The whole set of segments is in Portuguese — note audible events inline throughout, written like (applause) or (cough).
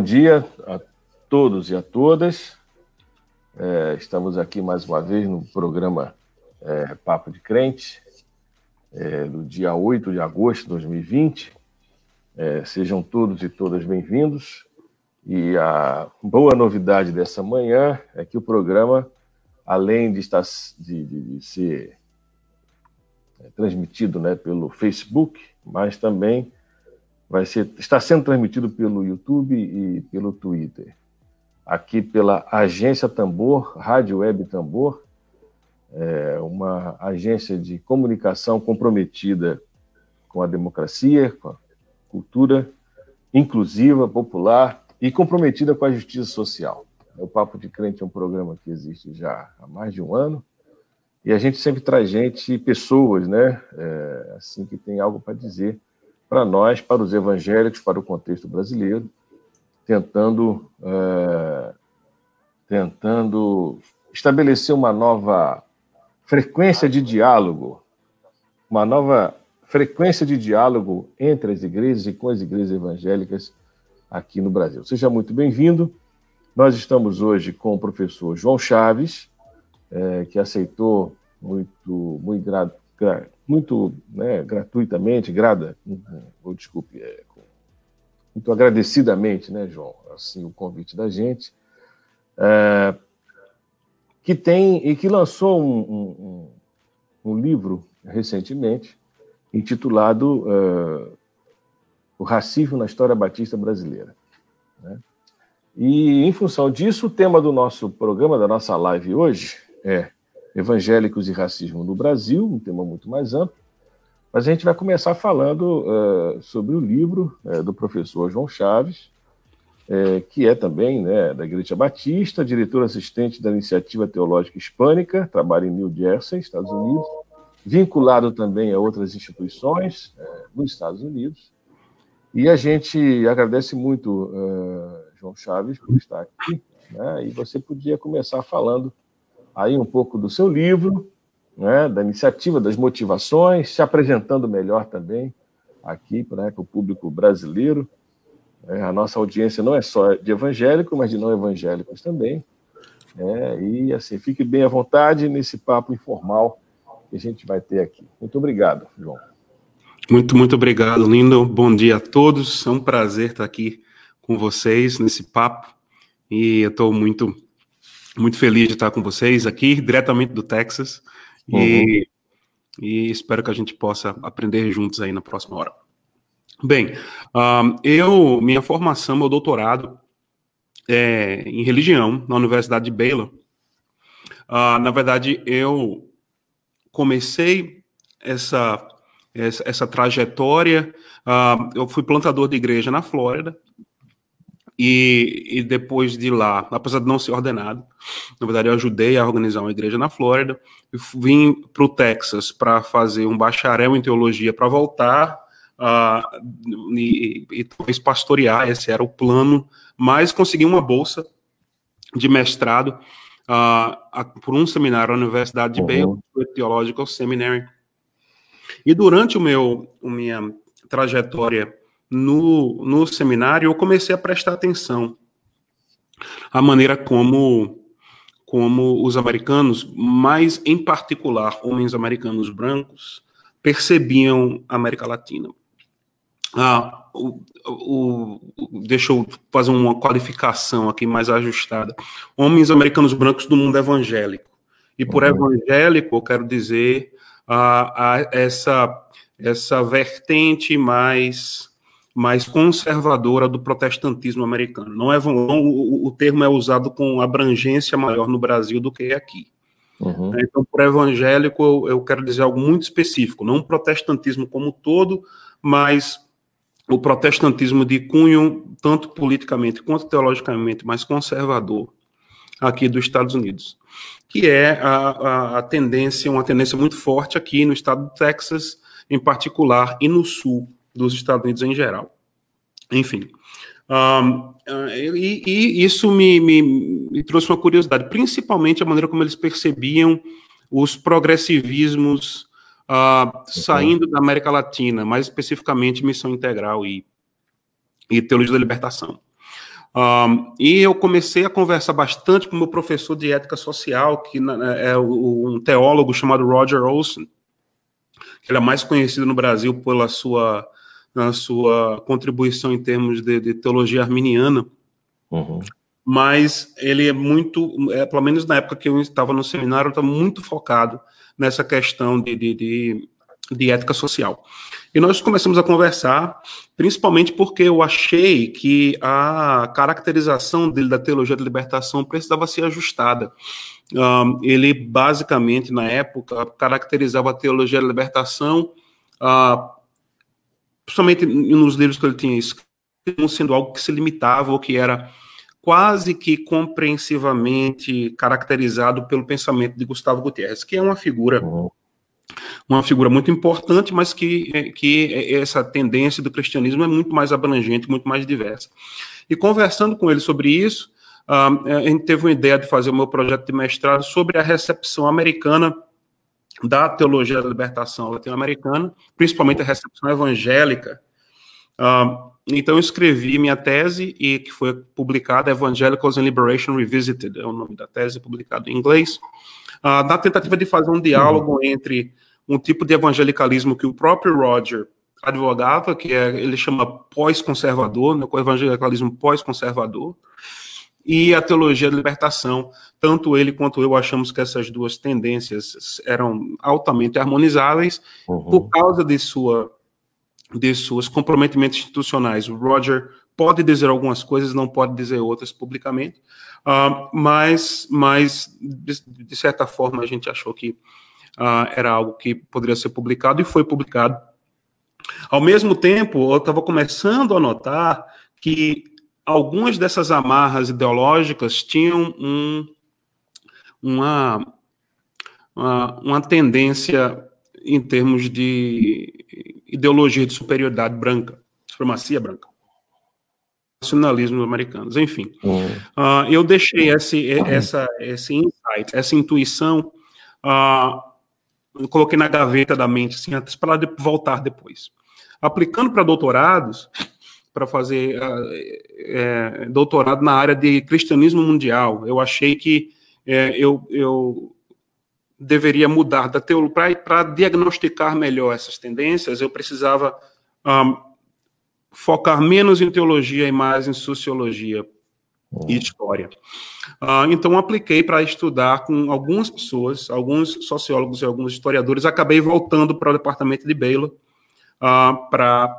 bom dia a todos e a todas. É, estamos aqui mais uma vez no programa é, Papo de Crente, é, do dia 8 de agosto de 2020. É, sejam todos e todas bem-vindos. E a boa novidade dessa manhã é que o programa, além de, estar, de, de, de ser é, transmitido né, pelo Facebook, mas também vai ser, está sendo transmitido pelo YouTube e pelo Twitter. Aqui pela Agência Tambor, Rádio Web Tambor, é uma agência de comunicação comprometida com a democracia, com a cultura inclusiva, popular e comprometida com a justiça social. O Papo de Crente é um programa que existe já há mais de um ano e a gente sempre traz gente, pessoas, né, é, assim que tem algo para dizer para nós, para os evangélicos, para o contexto brasileiro, tentando, é, tentando estabelecer uma nova frequência de diálogo, uma nova frequência de diálogo entre as igrejas e com as igrejas evangélicas aqui no Brasil. Seja muito bem-vindo. Nós estamos hoje com o professor João Chaves, é, que aceitou muito, muito muito né, gratuitamente, grada, ou desculpe, é, muito agradecidamente, né, João, assim, o convite da gente, é, que tem e que lançou um, um, um livro recentemente intitulado uh, O Racismo na História Batista Brasileira. Né? E, em função disso, o tema do nosso programa, da nossa live hoje, é evangélicos e racismo no Brasil, um tema muito mais amplo, mas a gente vai começar falando uh, sobre o livro uh, do professor João Chaves, uh, que é também né, da Igreja Batista, diretor assistente da Iniciativa Teológica Hispânica, trabalha em New Jersey, Estados Unidos, vinculado também a outras instituições nos Estados Unidos. E a gente agradece muito, João Chaves, por estar aqui. Né, e você podia começar falando aí um pouco do seu livro, né, da iniciativa, das motivações, se apresentando melhor também aqui para o público brasileiro. É, a nossa audiência não é só de evangélico, mas de não evangélicos também. É, e assim, fique bem à vontade nesse papo informal que a gente vai ter aqui. Muito obrigado, João. Muito, muito obrigado, lindo. Bom dia a todos. É um prazer estar aqui com vocês nesse papo. E eu estou muito muito feliz de estar com vocês aqui, diretamente do Texas. Uhum. E, e, espero que a gente possa aprender juntos aí na próxima hora. Bem, um, eu, minha formação, meu doutorado é em religião na Universidade de Baylor. Uh, na verdade, eu comecei essa, essa, essa trajetória. Uh, eu fui plantador de igreja na Flórida e, e, depois de lá, apesar de não ser ordenado, na verdade eu ajudei a organizar uma igreja na Flórida, e vim para o Texas para fazer um bacharel em teologia para voltar uh, e, e talvez pastorear, esse era o plano, mas consegui uma bolsa de mestrado uh, por um seminário na Universidade de uhum. Baylor, Theological Seminary. E durante o meu, a minha trajetória no, no seminário, eu comecei a prestar atenção à maneira como, como os americanos, mais em particular homens americanos brancos, percebiam a América Latina. Ah, o, o, deixa eu fazer uma qualificação aqui mais ajustada. Homens americanos brancos do mundo evangélico. E por uhum. evangélico, eu quero dizer ah, ah, essa, essa vertente mais mais conservadora do protestantismo americano. Não é não, o, o, termo é usado com abrangência maior no Brasil do que aqui. Uhum. Então, por evangélico, eu, eu, quero dizer algo muito específico, não o protestantismo como todo, mas o protestantismo de cunho, tanto politicamente quanto teologicamente, mais conservador aqui dos Estados Unidos, que é a, a, a tendência, uma tendência muito forte aqui no estado do Texas, em particular, e no sul dos Estados Unidos em geral. Enfim. Um, e, e, isso me, me, me, trouxe uma curiosidade, principalmente a maneira como eles percebiam os progressivismos uh, saindo da América Latina, mais especificamente Missão Integral e, e Teologia da Libertação. Um, e eu comecei a conversar bastante com o meu professor de ética social, que é um teólogo chamado Roger Olson, que ele é mais conhecido no Brasil pela sua, na sua contribuição em termos de, de teologia arminiana. Uhum. Mas ele é muito, é, pelo menos na época que eu estava no seminário, estava muito focado nessa questão de, de, de, de ética social. E nós começamos a conversar, principalmente porque eu achei que a caracterização dele da teologia da libertação precisava ser ajustada. Um, ele basicamente, na época, caracterizava a teologia da libertação, uh, principalmente nos livros que ele tinha escrito, como sendo algo que se limitava ou que era quase que compreensivamente caracterizado pelo pensamento de Gustavo Gutierrez, que é uma figura uhum uma figura muito importante, mas que, que essa tendência do cristianismo é muito mais abrangente, muito mais diversa. E conversando com ele sobre isso, a gente teve uma ideia de fazer o meu projeto de mestrado sobre a recepção americana da teologia da libertação latino-americana, principalmente a recepção evangélica. então, eu escrevi minha tese, e que foi publicada, Evangelicals and Liberation Revisited, é o nome da tese, publicado em inglês, na tentativa de fazer um diálogo uhum. entre um tipo de evangelicalismo que o próprio Roger advogava, que é, ele chama pós-conservador, né, o evangelicalismo pós-conservador, e a teologia da libertação. Tanto ele quanto eu achamos que essas duas tendências eram altamente harmonizáveis uhum. por causa de, sua, de seus comprometimentos institucionais. O Roger pode dizer algumas coisas, não pode dizer outras publicamente, uh, mas, mas de, de certa forma a gente achou que uh, era algo que poderia ser publicado e foi publicado. Ao mesmo tempo, eu estava começando a notar que algumas dessas amarras ideológicas tinham um, uma, uma, uma tendência em termos de ideologia de superioridade branca, supremacia branca nacionalismo americanos, enfim. Uhum. Uh, eu deixei esse, essa, esse insight, essa intuição uh, coloquei na gaveta da mente, assim, para voltar depois. Aplicando para doutorados, para fazer uh, é, doutorado na área de cristianismo mundial, eu achei que é, eu, eu deveria mudar da teologia para diagnosticar melhor essas tendências. Eu precisava um, focar menos em teologia e mais em sociologia e história. Uh, então, apliquei para estudar com algumas pessoas, alguns sociólogos e alguns historiadores. Acabei voltando para o departamento de Baylor, uh, para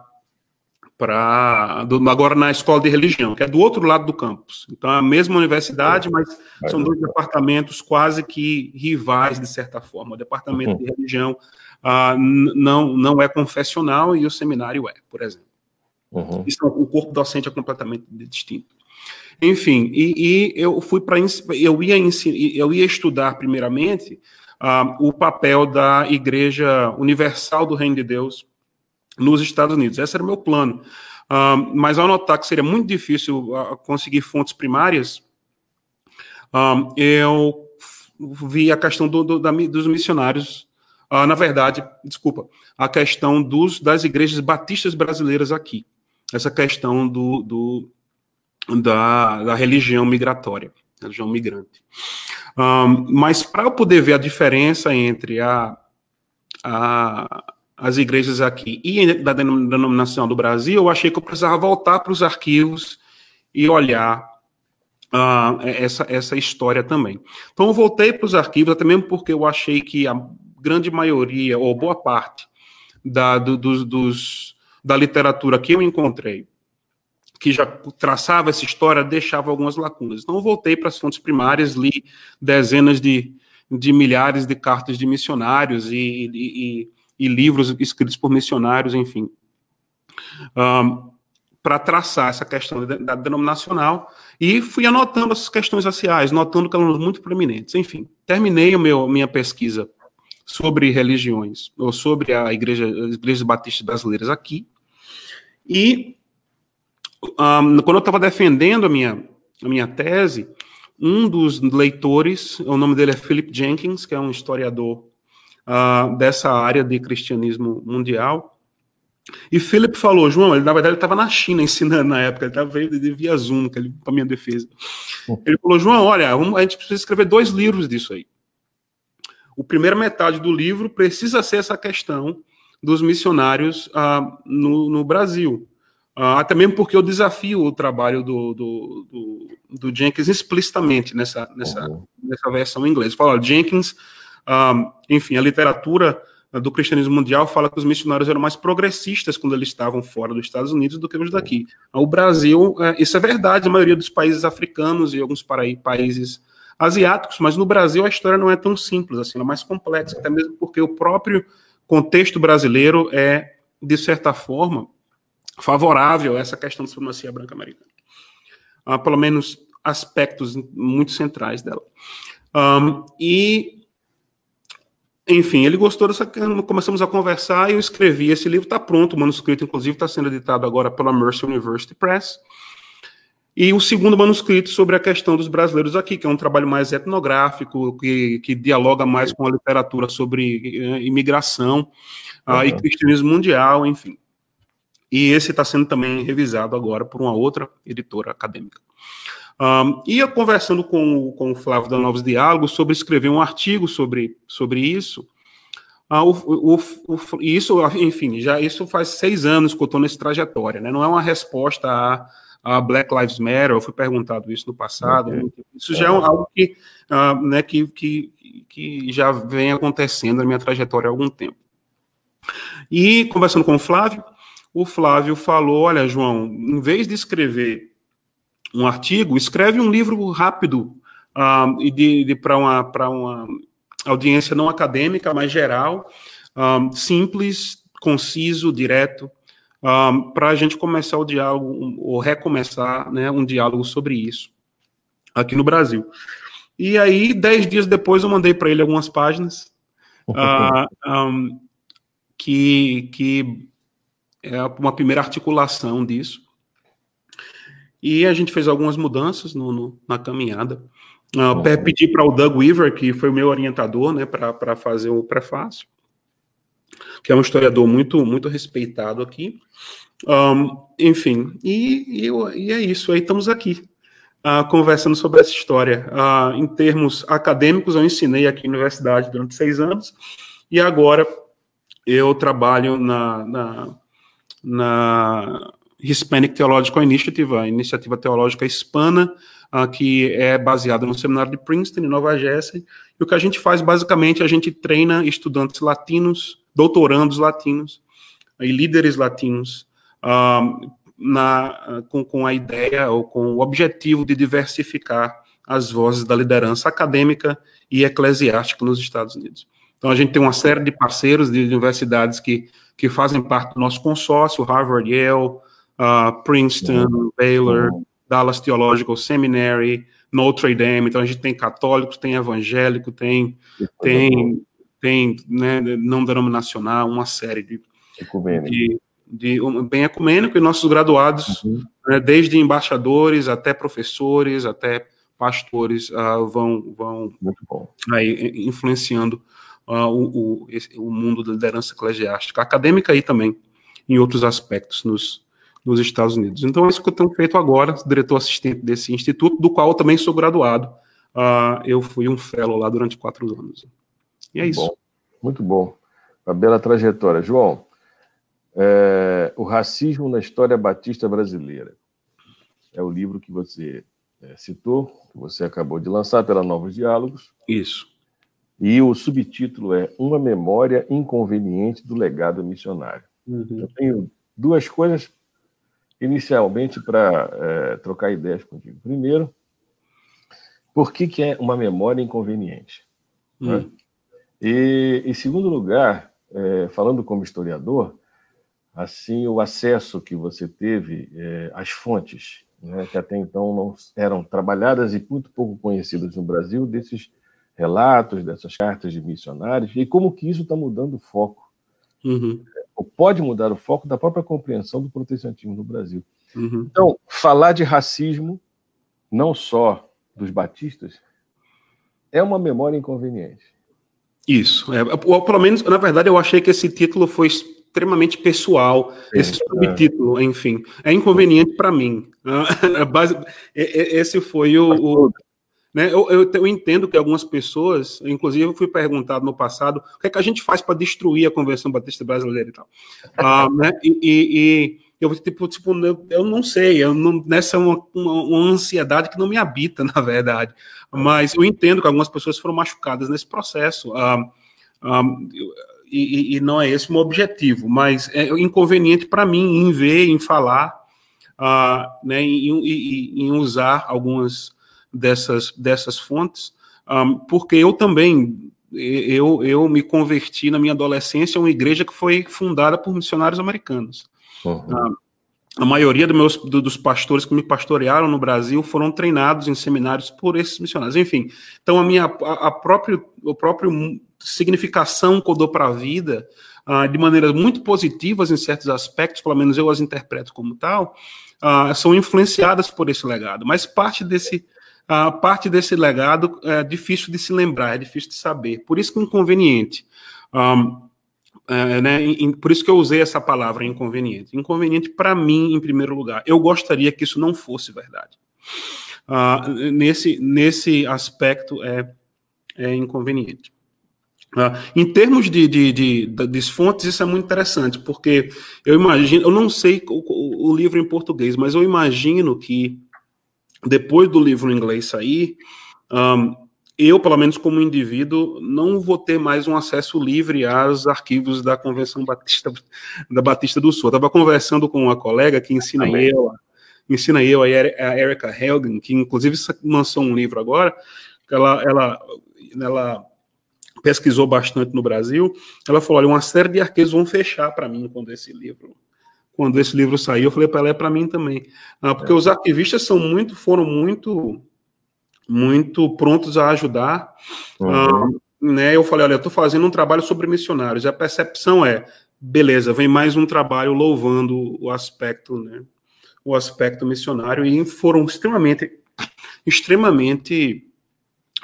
para agora na escola de religião, que é do outro lado do campus. Então, é a mesma universidade, mas são dois departamentos quase que rivais, de certa forma. O departamento uhum. de religião uh, não, não é confessional e o seminário é, por exemplo. Uhum. Isso, o corpo docente é completamente distinto. Enfim, e, e eu fui para eu ia eu ia estudar primeiramente uh, o papel da Igreja Universal do Reino de Deus nos Estados Unidos. Esse era o meu plano. Uh, mas ao notar que seria muito difícil uh, conseguir fontes primárias, eu vi a questão do, do, da, dos missionários. na verdade, desculpa, a questão dos, das igrejas batistas brasileiras aqui. Essa questão do, do da, da religião migratória, religião migrante. Um, mas para eu poder ver a diferença entre a, a, as igrejas aqui e da denominação do Brasil, eu achei que eu precisava voltar para os arquivos e olhar uh, essa, essa história também. Então eu voltei para os arquivos, até mesmo porque eu achei que a grande maioria, ou boa parte, da, do, dos, dos, da literatura que eu encontrei que já traçava essa história deixava algumas lacunas. Então, eu voltei para as fontes primárias, li dezenas de, de milhares de cartas de missionários e, e, e livros escritos por missionários, enfim, um, para traçar essa questão da, denominacional e fui anotando essas questões raciais, notando que elas muito proeminentes. Enfim, terminei o meu, minha pesquisa sobre religiões, ou sobre a igreja, as igrejas batistas brasileiras aqui, e um, quando eu estava defendendo a minha, a minha tese, um dos leitores, o nome dele é Philip Jenkins, que é um historiador uh, dessa área de cristianismo mundial, E Philip falou, João, ele na verdade estava na China ensinando na época, ele estava via Zoom, para minha defesa. Ele falou, João, olha, a gente precisa escrever dois livros disso aí. O primeiro metade do livro precisa ser essa questão dos missionários ah, no, no, Brasil. Ah, até mesmo porque eu desafio o trabalho do, do, do, do Jenkins explicitamente nessa, nessa, uhum. nessa versão em inglês. Fala, Jenkins, ah, enfim, a literatura do cristianismo mundial fala que os missionários eram mais progressistas quando eles estavam fora dos Estados Unidos do que os daqui. O Brasil, é, isso é verdade, a maioria dos países africanos e alguns países asiáticos, mas no Brasil a história não é tão simples assim, ela é mais complexa, até mesmo porque o próprio contexto brasileiro é, de certa forma, favorável a essa questão da supremacia branca americana. Uh, pelo menos aspectos muito centrais dela. Um, e enfim, ele gostou dessa. Começamos a conversar e eu escrevi. Esse livro está pronto, o manuscrito, inclusive, está sendo editado agora pela Mercer University Press. E o segundo manuscrito sobre a questão dos brasileiros aqui, que é um trabalho mais etnográfico, que, que dialoga mais com a literatura sobre uh, imigração uh, uhum. e cristianismo mundial, enfim. E esse está sendo também revisado agora por uma outra editora acadêmica. Um, ia conversando com, com o Flávio da Novos Diálogos sobre escrever um artigo sobre, sobre isso. Uh, o, o, o, isso, enfim, já isso faz seis anos que eu estou nessa trajetória, né? Não é uma resposta a, a, Black Lives Matter, eu fui perguntado isso no passado. Okay. Isso já é algo que, uh, né, que, que, que já vem acontecendo na minha trajetória há algum tempo. E conversando com o Flávio, o Flávio falou: olha, João, em vez de escrever um artigo, escreve um livro rápido um, e de, de para uma, uma audiência não acadêmica, mas geral, um, simples, conciso, direto, um, para a gente começar o diálogo, ou recomeçar né, um diálogo sobre isso aqui no Brasil. E aí, dez dias depois, eu mandei para ele algumas páginas uh, que, que é uma primeira articulação disso. E a gente fez algumas mudanças no, no na caminhada. Uh, pedi para o Doug Weaver, que foi o meu orientador, né, para fazer o prefácio, que é um historiador muito, muito respeitado aqui. Um, enfim, e, e, e, é isso, aí estamos aqui, uh, conversando sobre essa história. Uh, em termos acadêmicos, eu ensinei aqui na universidade durante seis anos, e agora eu trabalho na, na, na Hispanic Theological Initiative, a iniciativa teológica hispana, uh, que é baseada no seminário de Princeton, em Nova Jersey. E o que a gente faz, basicamente, a gente treina estudantes latinos, doutorandos latinos e líderes latinos uh, na, com, com a ideia ou com o objetivo de diversificar as vozes da liderança acadêmica e eclesiástica nos Estados Unidos. Então, a gente tem uma série de parceiros de universidades que, que fazem parte do nosso consórcio, Harvard, Yale, uh, Princeton, uhum. Baylor, uhum. Dallas Theological Seminary, Notre Dame. Então a gente tem católicos, tem evangélico, tem tem tem né, não denominacional, uma série de, de, de um, bem ecumênico e nossos graduados, uhum. né, desde embaixadores até professores, até pastores, uh, vão vão aí influenciando uh, o, o, esse, o mundo da liderança eclesiástica, acadêmica aí também, em outros aspectos nos nos Estados Unidos. Então, é isso que eu tenho feito agora, diretor assistente desse instituto, do qual eu também sou graduado. Uh, eu fui um fellow lá durante quatro anos. E é isso. Bom, muito bom. Uma bela trajetória. João, é, O Racismo na História Batista Brasileira. É o livro que você é, citou, que você acabou de lançar pela Novos Diálogos. Isso. E o subtítulo é Uma Memória Inconveniente do Legado Missionário. Uhum. Eu tenho duas coisas inicialmente para é, trocar ideias contigo. Primeiro, por que, que é uma memória inconveniente? Hum. Né? E, em segundo lugar, é, falando como historiador, assim o acesso que você teve é, às fontes, né, que até então não eram trabalhadas e muito pouco conhecidas no Brasil, desses relatos, dessas cartas de missionários, e como que isso está mudando o foco. Uhum ou pode mudar o foco da própria compreensão do protestantismo no Brasil. Uhum. Então, falar de racismo, não só dos batistas, é uma memória inconveniente. Isso. É, ou, pelo menos, na verdade, eu achei que esse título foi extremamente pessoal, Sim, esse subtítulo, é. enfim, é inconveniente para mim. (laughs) Esse foi o, o né? Eu, eu, eu, entendo que algumas pessoas, inclusive eu fui perguntado no passado, o que é que a gente faz para destruir a Convenção Batista Brasileira e tal. (laughs) Ah, né? E, e, e, eu tipo, tipo eu, eu não sei, eu não, nessa é uma, uma, uma, ansiedade que não me habita, (laughs) na verdade. Mas eu entendo que algumas pessoas foram machucadas nesse processo. Ah, ah, e, e, não é esse o meu objetivo, mas é inconveniente para mim em ver, em falar, né, em, em usar algumas dessas, dessas fontes, um, porque eu também eu, eu me converti na minha adolescência a uma igreja que foi fundada por missionários americanos. Uhum. Uh, a maioria do meus, do, dos pastores que me pastorearam no Brasil foram treinados em seminários por esses missionários. Enfim, então a minha a, a própria, a própria significação que eu dou para a vida, uh, de maneiras muito positivas em certos aspectos, pelo menos eu as interpreto como tal, uh, são influenciadas por esse legado. Mas parte desse a parte desse legado é difícil de se lembrar, é difícil de saber. Por isso que é inconveniente. Um, é, né, por isso que eu usei essa palavra inconveniente. Inconveniente para mim, em primeiro lugar. Eu gostaria que isso não fosse verdade. Uh, nesse, nesse aspecto é, é inconveniente. Uh, em termos de, de, de, de, fontes, isso é muito interessante, porque eu imagino, eu não sei o, o livro em português, mas eu imagino que depois do livro em inglês sair, um, eu, pelo menos como indivíduo, não vou ter mais um acesso livre aos arquivos da Convenção Batista (laughs) da Batista do Sul. Estava conversando com uma colega que ensina Amém. eu, ensina eu a Erika Helgen, que inclusive lançou um livro agora. Ela, ela, ela pesquisou bastante no Brasil. Ela falou: olha, uma série de arquivos vão fechar para mim quando esse livro quando esse livro saiu, eu falei para ela, é para mim também. Ah, porque é. os ativistas são muito, foram muito, muito prontos a ajudar. Uhum. Ah, né, eu falei, olha, eu estou fazendo um trabalho sobre missionários. E a percepção é, beleza, vem mais um trabalho louvando o aspecto, né, o aspecto missionário. E foram extremamente, extremamente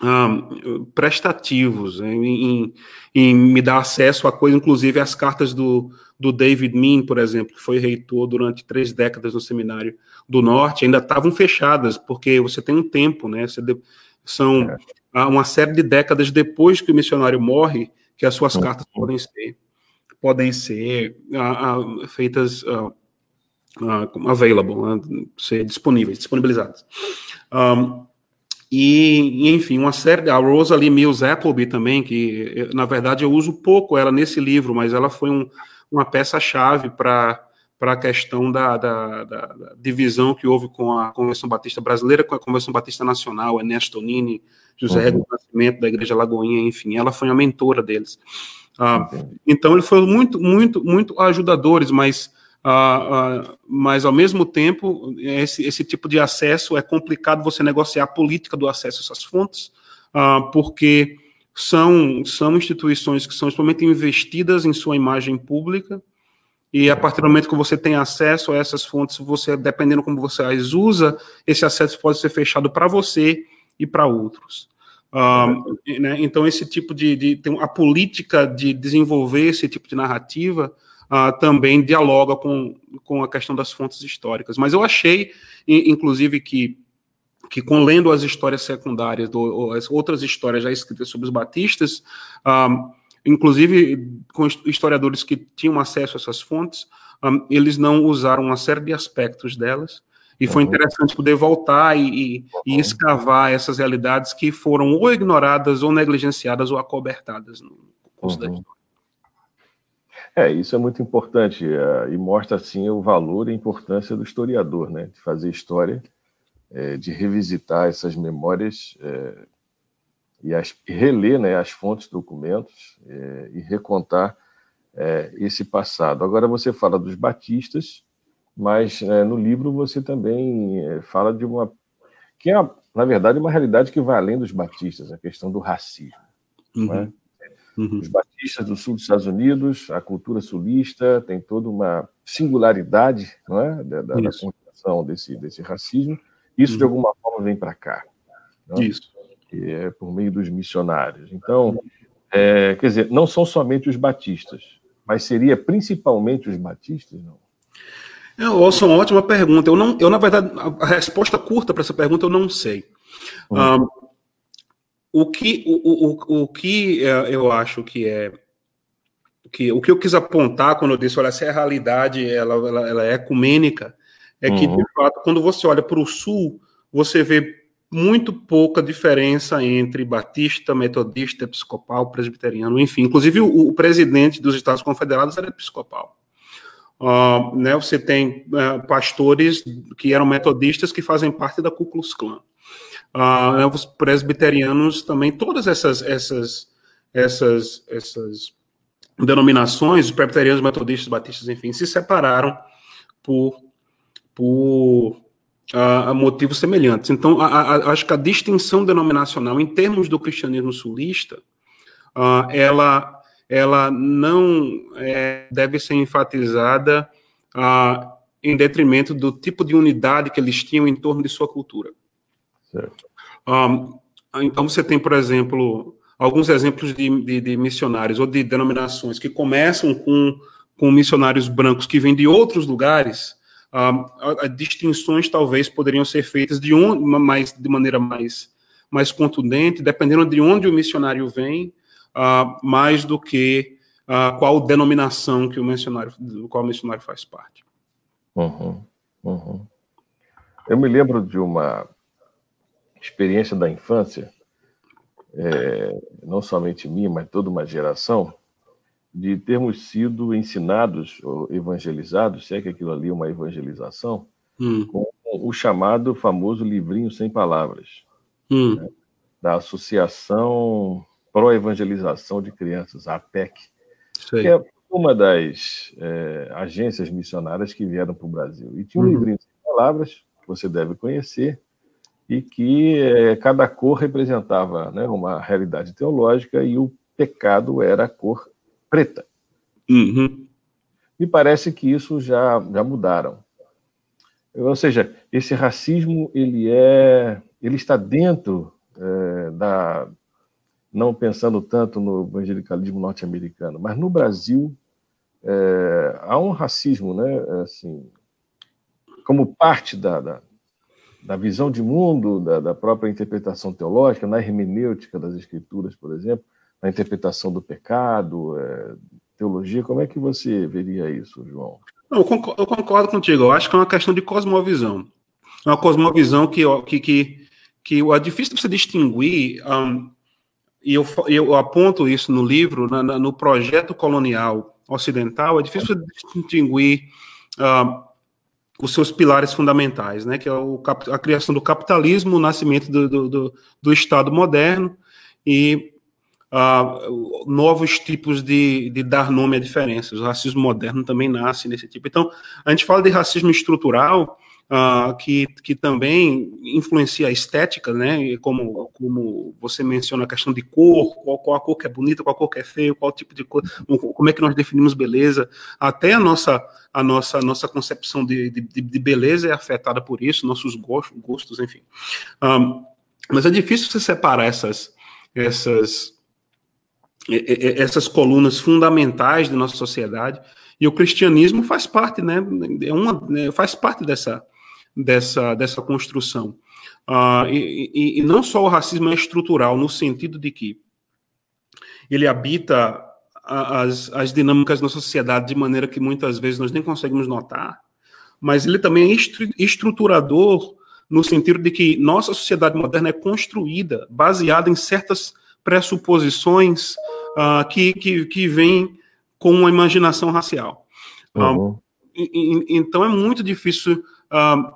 um, prestativos em, em, em, me dar acesso a coisas, inclusive as cartas do, do David Min, por exemplo, que foi reitor durante três décadas no seminário do Norte, ainda estavam fechadas, porque você tem um tempo, né? De, são é. uma série de décadas depois que o missionário morre que as suas cartas podem ser podem ser uh, uh, feitas uh, available, ser disponíveis, disponibilizadas. Um, e, enfim, uma série. A Rosalie Mills Appleby também, que na verdade eu uso pouco ela nesse livro, mas ela foi um, uma peça-chave para para a questão da, da, da, divisão que houve com a Convenção Batista Brasileira, com a Convenção Batista Nacional, Ernesto Nini, José uhum. Nascimento, da Igreja Lagoinha, enfim, ela foi a mentora deles. Ah, então, eles foram muito, muito, muito ajudadores, mas Uh, uh, mas ao mesmo tempo, esse, esse tipo de acesso é complicado você negociar a política do acesso a essas fontes, uh, porque são, são instituições que são extremamente investidas em sua imagem pública, e a partir do momento que você tem acesso a essas fontes, você, dependendo como você as usa, esse acesso pode ser fechado para você e para outros. né? Então, esse tipo de, de. A política de desenvolver esse tipo de narrativa uh, também dialoga com, com a questão das fontes históricas. Mas eu achei, inclusive, que que com lendo as histórias secundárias, ou, as outras histórias já escritas sobre os batistas, ah, inclusive com historiadores que tinham acesso a essas fontes, um, ah, eles não usaram uma série de aspectos delas, e foi uhum. interessante poder voltar e, e, e, escavar essas realidades que foram ou ignoradas, ou negligenciadas, ou acobertadas no curso uhum. da história. É, isso é muito importante uh, e mostra assim o valor e a importância do historiador, né, de fazer história, é, de revisitar essas memórias é, e, as, reler, né, as fontes, documentos é, e recontar é, esse passado. Agora você fala dos batistas, mas é, no livro você também é, fala de uma que é, na verdade, uma realidade que vai além dos batistas, a questão do racismo. Uhum. É? Uhum. Os batistas do sul dos Estados Unidos, a cultura sulista tem toda uma singularidade não é? da, da, da desse, desse racismo. Isso, uhum. de alguma forma, vem para cá. Não? Isso. Que é por meio dos missionários. Então, é, quer dizer, não são somente os batistas, mas seria principalmente os batistas, não? É, Wilson, ótima pergunta. Eu, não, eu, na verdade, a resposta curta para essa pergunta eu não sei. Uhum. Um, o que, o, o, o que é, eu acho que é que o que eu quis apontar quando eu disse, olha, se a realidade ela, ela, ela é ecumênica, é que, uhum. de fato, quando você olha para o sul, você vê muito pouca diferença entre batista, metodista, episcopal, presbiteriano, enfim. Inclusive, o, o presidente dos Estados Confederados era episcopal. Uh, né, você tem uh, pastores que eram metodistas que fazem parte da Ku Klux Klan. Uh, os presbiterianos também, todas essas, essas, essas, essas denominações, os presbiterianos, metodistas, batistas, enfim, se separaram por, por a motivos semelhantes. Então, a, a, acho que a distinção denominacional, em termos do cristianismo sulista, uh, ela, ela não é, deve ser enfatizada uh, em detrimento do tipo de unidade que eles tinham em torno de sua cultura. Um, então, você tem, por exemplo, alguns exemplos de, de, de, missionários ou de denominações que começam com, com missionários brancos que vêm de outros lugares uh, distinções talvez poderiam ser feitas de, um, mais, de maneira mais, mais contundente, dependendo de onde o missionário vem, uh, mais do que uh, qual denominação que o missionário, do qual o missionário faz parte. Uhum, uhum. Eu me lembro de uma experiência da infância, é, não somente minha, mas toda uma geração, de termos sido ensinados ou evangelizados, se é que aquilo ali é uma evangelização, hum. com o chamado famoso livrinho sem palavras, hum. né, da Associação Pró-Evangelização de Crianças, a APEC, Sei. que é uma das é, agências missionárias que vieram para o Brasil. E tinha um uhum. livrinho sem palavras, que você deve conhecer, e que é, cada cor representava né, uma realidade teológica e o pecado era a cor preta. Uhum. Me parece que isso já, já mudaram. Ou seja, esse racismo ele é, ele está dentro é, da, não pensando tanto no evangelicalismo norte-americano, mas no Brasil é, há um racismo, né? Assim, como parte da, da, da visão de mundo, da, da, própria interpretação teológica, na hermenêutica das escrituras, por exemplo, na interpretação do pecado, é, teologia. Como é que você veria isso, João? eu, concordo, eu concordo contigo. Eu acho que é uma questão de cosmovisão. É uma cosmovisão que, que, que, que é difícil você distinguir, um, e eu, eu aponto isso no livro, na, na, no projeto colonial ocidental, é difícil você distinguir um, os seus pilares fundamentais, né, que é o, a criação do capitalismo, o nascimento do, do, do, do Estado moderno e uh, novos tipos de, de dar nome a diferenças. O racismo moderno também nasce nesse tipo. Então, a gente fala de racismo estrutural, uh, que, que também influencia a estética, né? Como, como você menciona a questão de cor, qual, qual a cor que é bonita, qual a cor que é feio, qual tipo de cor, como é que nós definimos beleza. Até a nossa, a nossa, nossa concepção de, de, de beleza é afetada por isso, nossos gostos, gostos enfim. Um, mas é difícil você separar essas, essas, essas colunas fundamentais de nossa sociedade e o cristianismo faz parte, né? É uma, né, faz parte dessa dessa dessa construção. Uh, e, e, e, não só o racismo é estrutural no sentido de que ele habita as, as dinâmicas da sociedade de maneira que muitas vezes nós nem conseguimos notar, mas ele também é estruturador no sentido de que nossa sociedade moderna é construída baseada em certas pressuposições uh, que, que, que vêm com uma imaginação racial. Uhum. e, e, então é muito difícil, uh,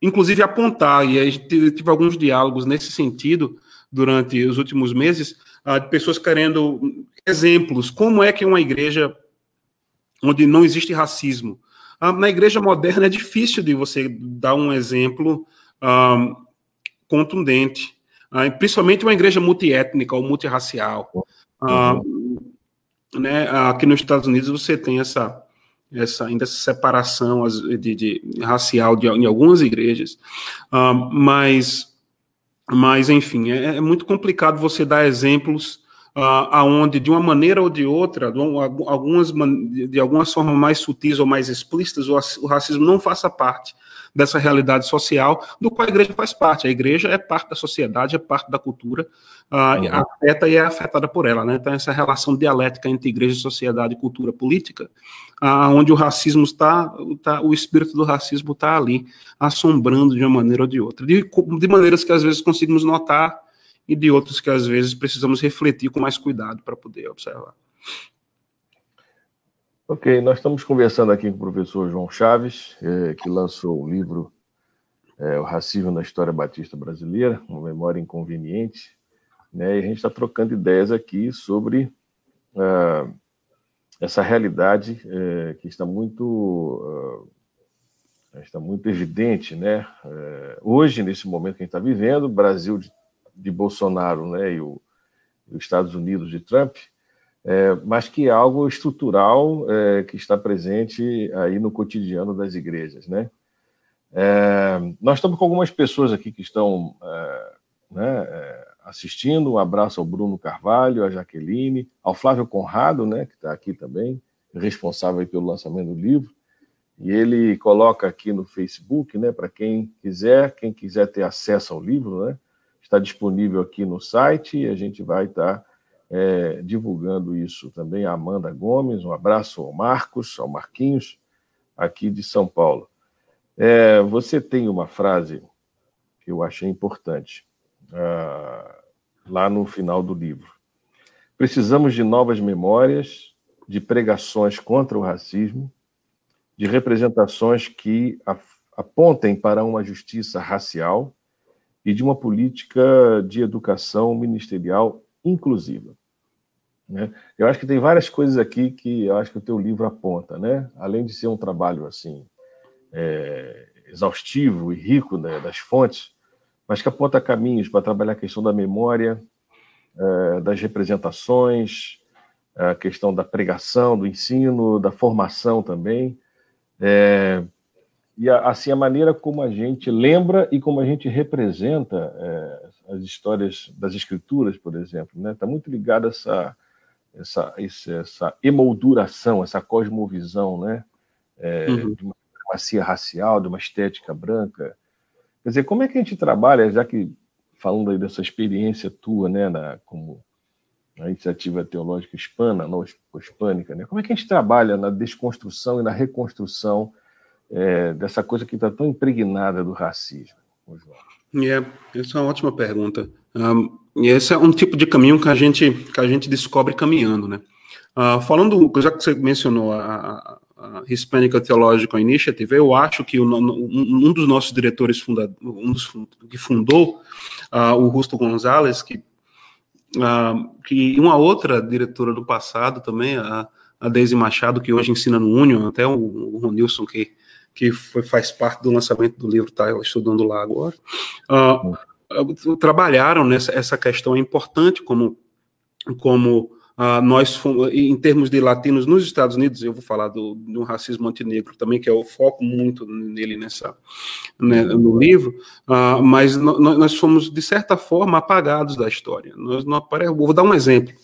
inclusive, apontar, e a gente tive alguns diálogos nesse sentido durante os últimos meses, uh, de pessoas querendo exemplos, como é que uma igreja onde não existe racismo. na igreja moderna é difícil de você dar um exemplo contundente. Ah, principalmente uma igreja multiétnica ou multirracial. Uhum. né, aqui nos Estados Unidos você tem essa, essa ainda essa separação de, de racial de, em algumas igrejas, mas, mas enfim, é, é, muito complicado você dar exemplos uh, aonde de uma maneira ou de outra, de algumas de algumas formas mais sutis ou mais explícitas, o, racismo não faça parte dessa realidade social do qual a igreja faz parte. A igreja é parte da sociedade, é parte da cultura, uh, uhum. afeta e é afetada por ela. Né? Então, essa relação dialética entre igreja, sociedade, cultura, política, uh, onde o racismo está, tá, o espírito do racismo está ali, assombrando de uma maneira ou de outra. De, de maneiras que às vezes conseguimos notar e de outras que às vezes precisamos refletir com mais cuidado para poder observar. Ok, nós estamos conversando aqui com o professor João Chaves, é, que lançou o livro é, O Racismo na História Batista Brasileira, uma memória inconveniente, né, e a gente está trocando ideias aqui sobre uh, essa realidade é, que está muito, uh, está muito evidente, né? Hoje, nesse momento que a gente está vivendo, o Brasil de, de Bolsonaro né, e os Estados Unidos de Trump, é, mas que é algo estrutural é, que está presente aí no cotidiano das igrejas, né? É, nós estamos com algumas pessoas aqui que estão é, né, é, assistindo. Um abraço ao Bruno Carvalho, à Jaqueline, ao Flávio Conrado, né, que está aqui também, responsável pelo lançamento do livro. E ele coloca aqui no Facebook, né, para quem quiser, quem quiser ter acesso ao livro, né, está disponível aqui no site e a gente vai estar é, divulgando isso também a Amanda Gomes, um abraço ao Marcos, ao Marquinhos, aqui de São Paulo. É, você tem uma frase que eu achei importante ah, lá no final do livro. Precisamos de novas memórias, de pregações contra o racismo, de representações que apontem para uma justiça racial e de uma política de educação ministerial inclusiva. Né? Eu acho que tem várias coisas aqui que eu acho que o teu livro aponta, né? Além de ser um trabalho assim é, exaustivo e rico né, das fontes, mas que aponta caminhos para trabalhar a questão da memória, é, das representações, a questão da pregação, do ensino, da formação também, é, e assim a maneira como a gente lembra e como a gente representa é, as histórias das escrituras, por exemplo, né? Está muito ligada essa essa essa emolduração, essa cosmovisão, né? É, uhum. De uma supremacia racial, de uma estética branca. Quer dizer, como é que a gente trabalha, já que falando aí dessa experiência tua, né, na, como a iniciativa teológica hispana, não hispânica, né? Como é que a gente trabalha na desconstrução e na reconstrução é, dessa coisa que está tão impregnada do racismo, João? É, essa é uma ótima pergunta. Um, e esse é um tipo de caminho que a gente, que a gente descobre caminhando, né? Uh, falando, já que você mencionou a, a Hispanic Theological Initiative, eu acho que o, um dos nossos diretores, funda, um dos que fundou, uh, o Rusto Gonzalez, que, uh, que uma outra diretora do passado também, a, a Machado, que hoje ensina no Union, até o, o Ronilson, que que foi, faz parte do lançamento do livro, está estudando lá agora, uh, trabalharam nessa essa questão é importante como, como uh, nós, em termos de latinos nos Estados Unidos, eu vou falar do, do racismo antinegro também, que é o foco muito nele nessa, né, no livro, uh, mas no, nós fomos, de certa forma, apagados da história. Nós, não, vou dar um exemplo.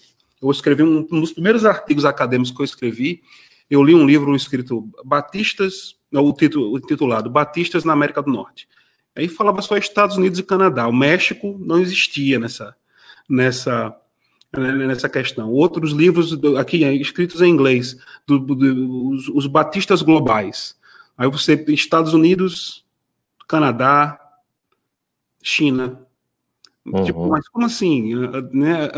Eu escrevi um, um dos primeiros artigos acadêmicos que eu escrevi, eu li um livro escrito Batistas o, título, o titulado Batistas na América do Norte. Aí falava só Estados Unidos e Canadá. O México não existia nessa, nessa, nessa questão. Outros livros aqui escritos em inglês, do, do, os, os, batistas globais. Aí você Estados Unidos, Canadá, China. Uhum. Tipo, mas como assim? Né?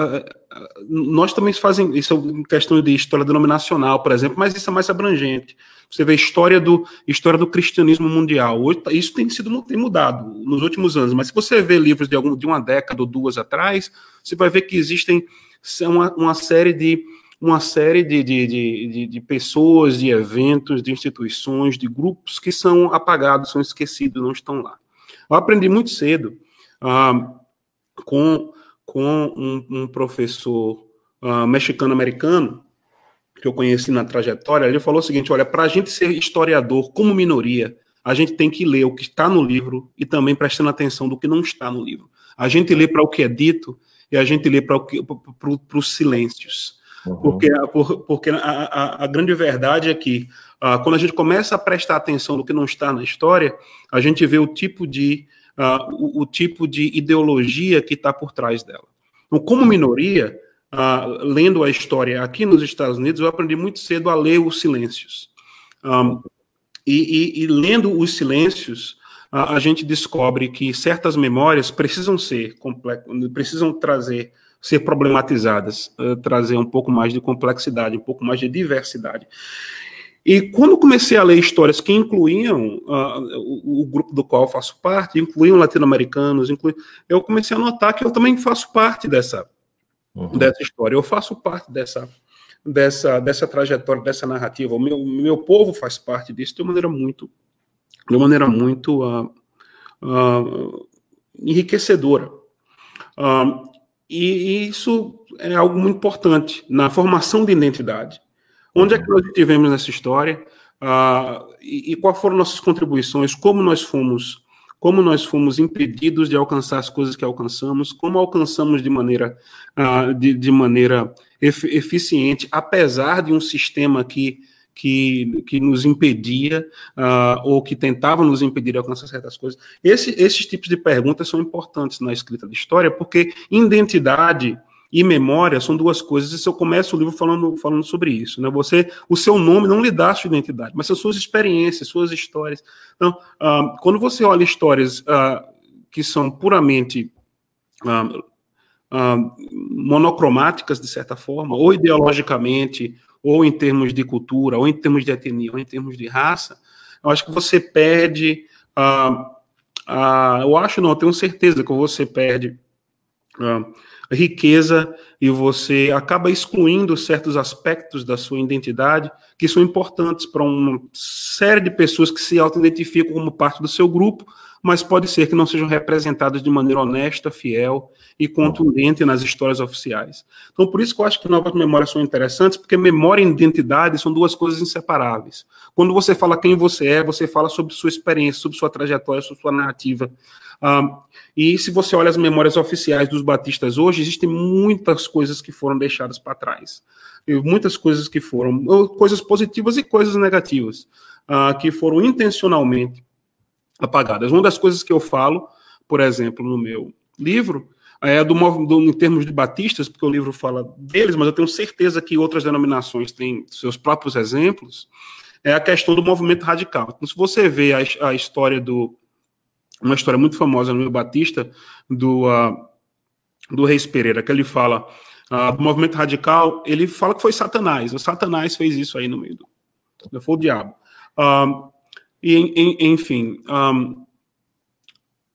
Nós também fazem isso é questão de história denominacional, por exemplo, mas isso é mais abrangente. Você vê a história do, história do cristianismo mundial. Hoje, tá, isso tem sido tem mudado nos últimos anos, mas se você vê livros de, algum, de uma década ou duas atrás, você vai ver que existem uma, uma série de uma série de, de, de, de, pessoas, de eventos, de instituições, de grupos que são apagados, são esquecidos, não estão lá. Eu aprendi muito cedo ah, com, com um, um professor ah, mexicano-americano que eu conheci na trajetória, ele falou o seguinte: olha, para a gente ser historiador como minoria, a gente tem que ler o que está no livro e também prestando atenção do que não está no livro. A gente lê para o que é dito e a gente lê para os silêncios. Uhum. Porque, por, porque a, a, a, grande verdade é que uh, quando a gente começa a prestar atenção no que não está na história, a gente vê o tipo de, uh, o, o, tipo de ideologia que está por trás dela. Então, como minoria, uh, lendo a história aqui nos Estados Unidos, eu aprendi muito cedo a ler os silêncios. Um, e, e, e, lendo os silêncios, a, a, gente descobre que certas memórias precisam ser precisam trazer ser problematizadas, uh, trazer um pouco mais de complexidade, um pouco mais de diversidade. E quando comecei a ler histórias que incluíam uh, o, o, grupo do qual eu faço parte, incluíam latino-americanos, incluíam, eu comecei a notar que eu também faço parte dessa, uhum. dessa história, eu faço parte dessa, dessa, dessa trajetória, dessa narrativa. O meu, meu povo faz parte disso de uma maneira muito, de uma maneira muito uh, uh, enriquecedora. E isso é algo muito importante na formação de identidade. Onde é que nós tivemos nessa história? Uh, e, e quais foram nossas contribuições? Como nós fomos, como nós fomos impedidos de alcançar as coisas que alcançamos? Como alcançamos de maneira, uh, de, de, maneira eficiente, apesar de um sistema que que, que nos impedia uh, ou que tentava nos impedir de alcançar certas coisas. Esse, esses tipos de perguntas são importantes na escrita de história, porque identidade e memória são duas coisas. E se eu começo o livro falando, falando sobre isso, né? Você, o seu nome não lhe dá sua identidade, mas são suas experiências, suas histórias. Então, uh, quando você olha histórias uh, que são puramente monocromáticas de certa forma, ou ideologicamente, ou em termos de cultura, ou em termos de etnia, ou em termos de raça, eu acho que você perde. Uh, uh, eu acho, não, eu tenho certeza que você perde uh, riqueza e você acaba excluindo certos aspectos da sua identidade que são importantes para uma série de pessoas que se auto-identificam como parte do seu grupo, mas pode ser que não sejam representadas de maneira honesta, fiel e contundente nas histórias oficiais. Então, por isso que eu acho que novas memórias são interessantes, porque memória e identidade são duas coisas inseparáveis. Quando você fala quem você é, você fala sobre sua experiência, sobre sua trajetória, sobre sua narrativa. E se você olha as memórias oficiais dos batistas hoje, existem muitas coisas que foram deixadas para trás. Muitas coisas que foram, coisas positivas e coisas negativas, ah, que foram intencionalmente apagadas. Uma das coisas que eu falo, por exemplo, no meu livro, é do, do, em termos de batistas, porque o livro fala deles, mas eu tenho certeza que outras denominações têm seus próprios exemplos, é a questão do movimento radical. Então, se você vê a, a história do. Uma história muito famosa no meu Batista, do, uh, do Reis Pereira, que ele fala uh, do movimento radical, ele fala que foi Satanás. O Satanás fez isso aí no meio do. Foi o diabo. Uh, e, enfim. Um,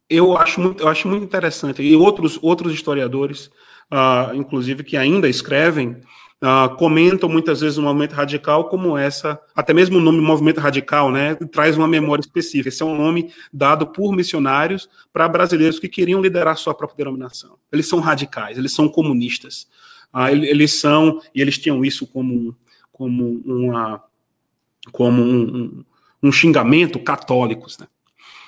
eu acho muito, eu acho muito interessante. E outros, outros historiadores, uh, inclusive, que ainda escrevem, uh, comentam muitas vezes o movimento radical como essa, até mesmo o nome movimento radical, né, traz uma memória específica. Esse é um nome dado por missionários para brasileiros que queriam liderar sua própria denominação. Eles são radicais, eles são comunistas. Uh, eles são, e eles tinham isso como, como, uma, como um, um, xingamento católicos, né?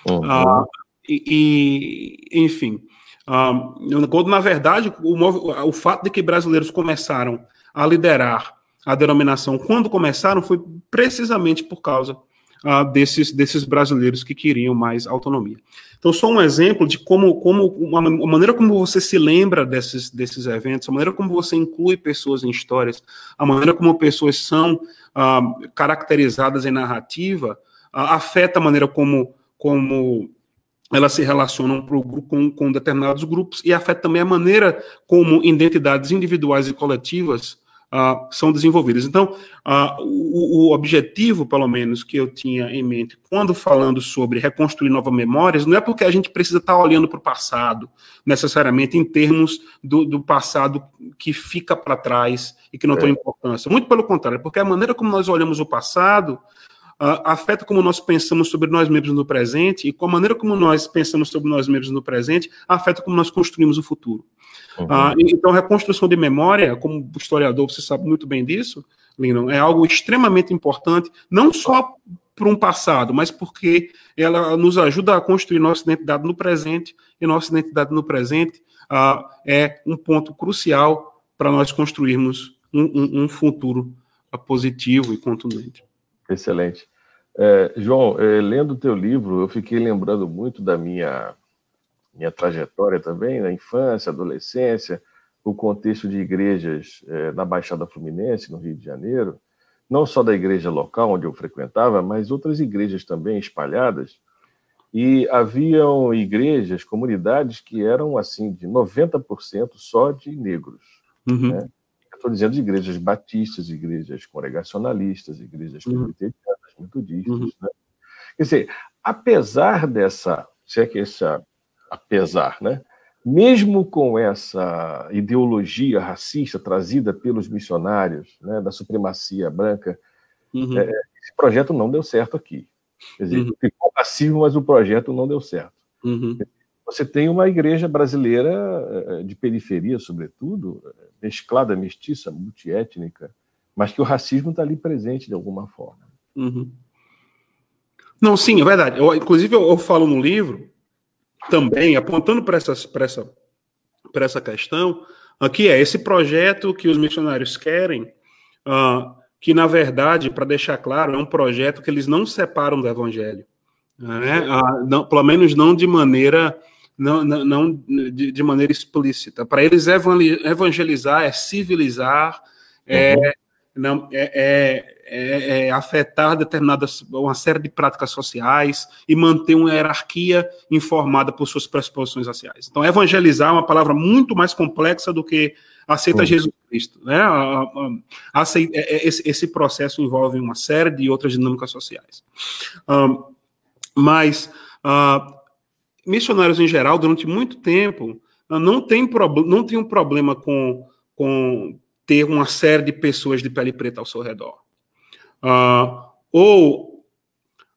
Uhum. Uh, e, e enfim, um, quando na verdade o, o fato de que brasileiros começaram a liderar a denominação quando começaram foi precisamente por causa uh, desses, desses brasileiros que queriam mais autonomia. Então, só um exemplo de como, como uma, a maneira como você se lembra desses, desses eventos, a maneira como você inclui pessoas em histórias, a maneira como pessoas são uh, caracterizadas em narrativa, afeta a maneira como, como elas se relacionam com, com determinados grupos e afeta também a maneira como identidades individuais e coletivas uh, são desenvolvidas. Então, uh, o, o, objetivo, pelo menos, que eu tinha em mente quando falando sobre reconstruir novas memórias, não é porque a gente precisa estar olhando para o passado, necessariamente em termos do, do passado que fica para trás e que não é. tem importância. Muito pelo contrário, porque a maneira como nós olhamos o passado afeta como nós pensamos sobre nós mesmos no presente, e com a maneira como nós pensamos sobre nós mesmos no presente, afeta como nós construímos o futuro. Uhum. Uh, então, reconstrução de memória, como historiador, você sabe muito bem disso, Lino, é algo extremamente importante, não só para um passado, mas porque ela nos ajuda a construir nossa identidade no presente, e nossa identidade no presente uh, é um ponto crucial para nós construirmos um, um, um futuro positivo e contundente. Excelente. É, João, é, lendo o teu livro, eu fiquei lembrando muito da minha, minha trajetória também, na infância, adolescência, o contexto de igrejas é, na Baixada Fluminense, no Rio de Janeiro, não só da igreja local onde eu frequentava, mas outras igrejas também espalhadas. E haviam igrejas, comunidades que eram assim de 90% só de negros. Uhum. Né? Estou dizendo de igrejas batistas, igrejas congregacionalistas, igrejas uhum. presbiterianas, metodistas. Uhum. Né? Quer dizer, apesar dessa, se é que essa, apesar, né? mesmo com essa ideologia racista trazida pelos missionários, né, da supremacia branca, uhum. é, esse projeto não deu certo aqui. Quer dizer, uhum. ficou passivo, mas o projeto não deu certo. Uhum. Você tem uma igreja brasileira é, de periferia, sobretudo, mesclada, mestiça, multiétnica, mas que o racismo está ali presente de alguma forma. Uhum. Não, sim, é verdade. Eu, inclusive, eu, eu falo no livro também, apontando para essa, essa, essa questão, aqui é esse projeto que os missionários querem, uh, que na verdade, para deixar claro, é um projeto que eles não separam do evangelho. Né? Uh, não, pelo menos não de maneira não, não, não de, de, maneira explícita. Para eles evangelizar é civilizar, é, uhum. não, é, é é, é, afetar determinadas uma série de práticas sociais e manter uma hierarquia informada por suas pressuposições raciais. Então, evangelizar é uma palavra muito mais complexa do que aceita uhum. Jesus Cristo. Né? A, a, a, é, é, esse, esse, processo envolve uma série de outras dinâmicas sociais. Um, mas uh, missionários em geral, durante muito tempo, uh, não tem, não tem um problema com, com ter uma série de pessoas de pele preta ao seu redor. Uh, ou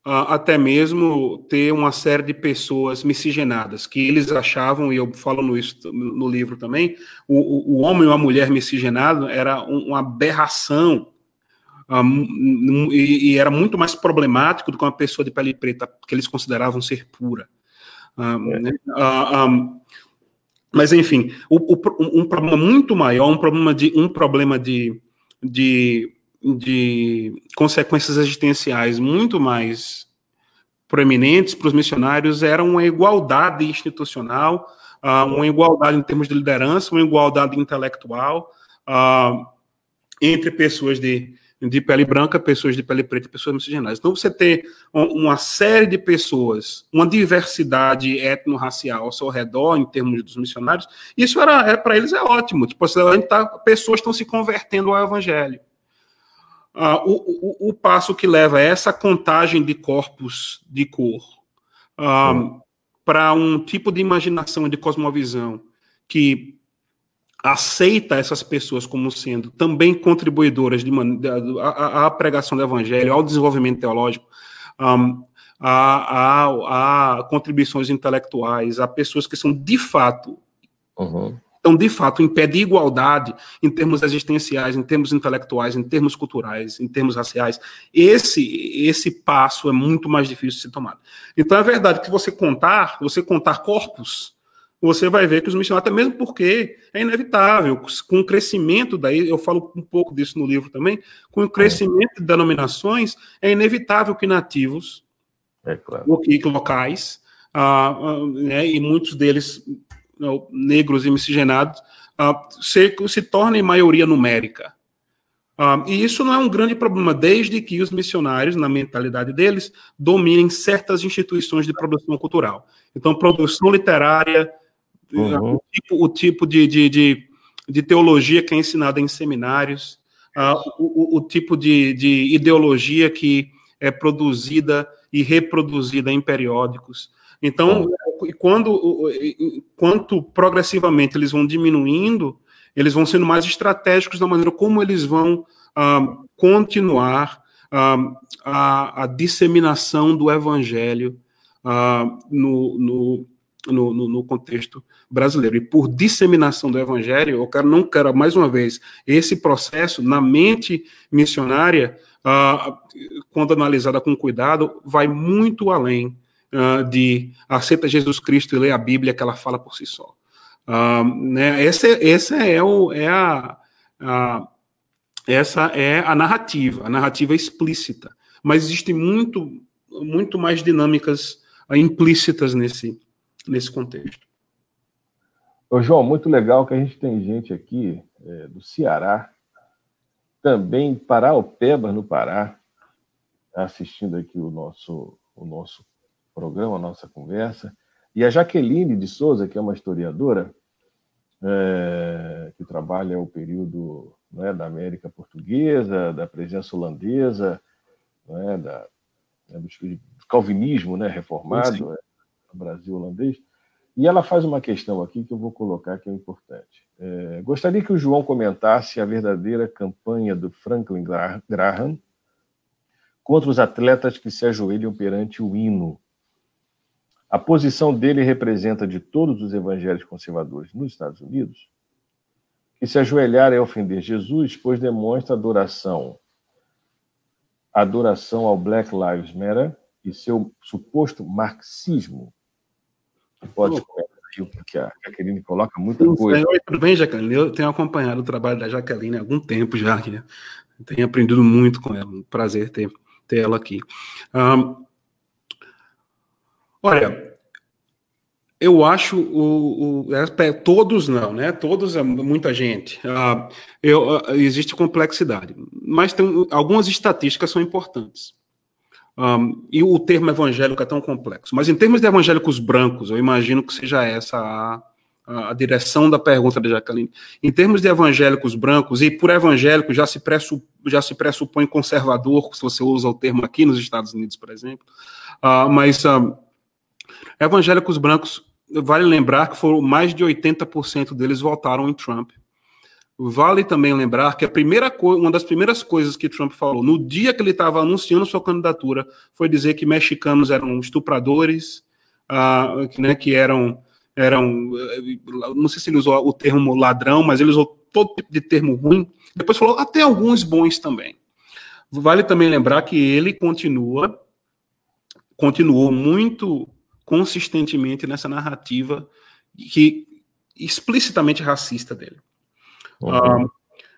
uh, até mesmo ter uma série de pessoas miscigenadas, que eles achavam, e eu falo isso no livro também, o, o homem ou a mulher miscigenado era uma aberração um, e, e, era muito mais problemático do que uma pessoa de pele preta que eles consideravam ser pura. Um, é. né? uh, um, mas enfim, o, o, um problema muito maior, um problema de um problema de, de de consequências existenciais muito mais proeminentes para os missionários era uma igualdade institucional, uh, uma igualdade em termos de liderança, uma igualdade intelectual uh, entre pessoas de, de pele branca, pessoas de pele preta pessoas miscigenadas. Então, você ter uma série de pessoas, uma diversidade etno-racial ao seu redor, em termos dos missionários, isso era, era para eles é ótimo. Tipo, a gente tá, pessoas estão se convertendo ao evangelho. Uh, o, o, o, passo que leva a essa contagem de corpos de cor uh, para um tipo de imaginação, de cosmovisão que aceita essas pessoas como sendo também contribuidoras de, à, pregação do evangelho, ao desenvolvimento teológico, um, a, a, a, contribuições intelectuais, a pessoas que são de fato uhum. Então, de fato, impede igualdade em termos existenciais, em termos intelectuais, em termos culturais, em termos raciais. Esse esse passo é muito mais difícil de ser tomado. Então, é verdade que você contar, você contar corpos, você vai ver que os missionários, até mesmo porque é inevitável, com o crescimento daí, eu falo um pouco disso no livro também, com o crescimento de denominações, é inevitável que nativos, é claro. locais, uh, uh, né, e muitos deles negros e miscigenados uh, se, se tornem maioria numérica. Uh, e isso não é um grande problema, desde que os missionários, na mentalidade deles, dominem certas instituições de produção cultural. Então, produção literária, uhum. o tipo, o tipo de, de, de, de, teologia que é ensinada em seminários, uh, o, o, tipo de, de ideologia que é produzida e reproduzida em periódicos. Então, e quando quanto progressivamente eles vão diminuindo, eles vão sendo mais estratégicos na maneira como eles vão ah, continuar ah, a, a, disseminação do evangelho ah, no, no, no, no, contexto brasileiro. E por disseminação do evangelho, eu quero, não quero, mais uma vez, esse processo na mente missionária, quando analisada com cuidado, vai muito além uh, de aceita Jesus Cristo e lê a Bíblia que ela fala por si só. Uh, né, essa, essa é, o, é a, a, essa é a narrativa, a narrativa explícita. Mas existem muito, muito mais dinâmicas implícitas nesse, nesse contexto. Ô, João, muito legal que a gente tem gente aqui é, do Ceará, também Paraupeba, no Pará, assistindo aqui o nosso, o nosso programa, a nossa conversa. E a Jaqueline de Souza, que é uma historiadora, é, que trabalha o período né, da América Portuguesa, da presença holandesa, né, da, né, do, do, calvinismo né, reformado, é, no Brasil holandês. E ela faz uma questão aqui que eu vou colocar que é importante. É, gostaria que o João comentasse a verdadeira campanha do Franklin Graham contra os atletas que se ajoelham perante o hino. A posição dele representa de todos os evangélicos conservadores nos Estados Unidos que se ajoelhar é ofender Jesus, pois demonstra adoração adoração ao Black Lives Matter e seu suposto marxismo Pode comentar porque a Jaqueline coloca muita coisa. Oi, tudo bem, Jaqueline? Eu tenho acompanhado o trabalho da Jaqueline há algum tempo já. Tenho aprendido muito com ela. Um prazer ter, ter ela aqui. Um, olha, eu acho o, o é, todos não, né? Todos é muita gente. Uh, eu, uh, existe complexidade, mas tem algumas estatísticas são importantes. Um, e o termo evangélico é tão complexo. Mas em termos de evangélicos brancos, eu imagino que seja essa a, a, direção da pergunta da Jacqueline. Em termos de evangélicos brancos, e por evangélico já se, pressu, já se pressupõe conservador, se você usa o termo aqui nos Estados Unidos, por exemplo. Uh, mas uh, evangélicos brancos, vale lembrar que foram mais de 80% deles votaram em Trump. Vale também lembrar que a primeira uma das primeiras coisas que Trump falou no dia que ele estava anunciando sua candidatura foi dizer que mexicanos eram estupradores, uh, né, que eram eram não sei se ele usou o termo ladrão, mas ele usou todo tipo de termo ruim. Depois falou até alguns bons também. Vale também lembrar que ele continua continuou muito consistentemente nessa narrativa que explicitamente racista dele. Uhum.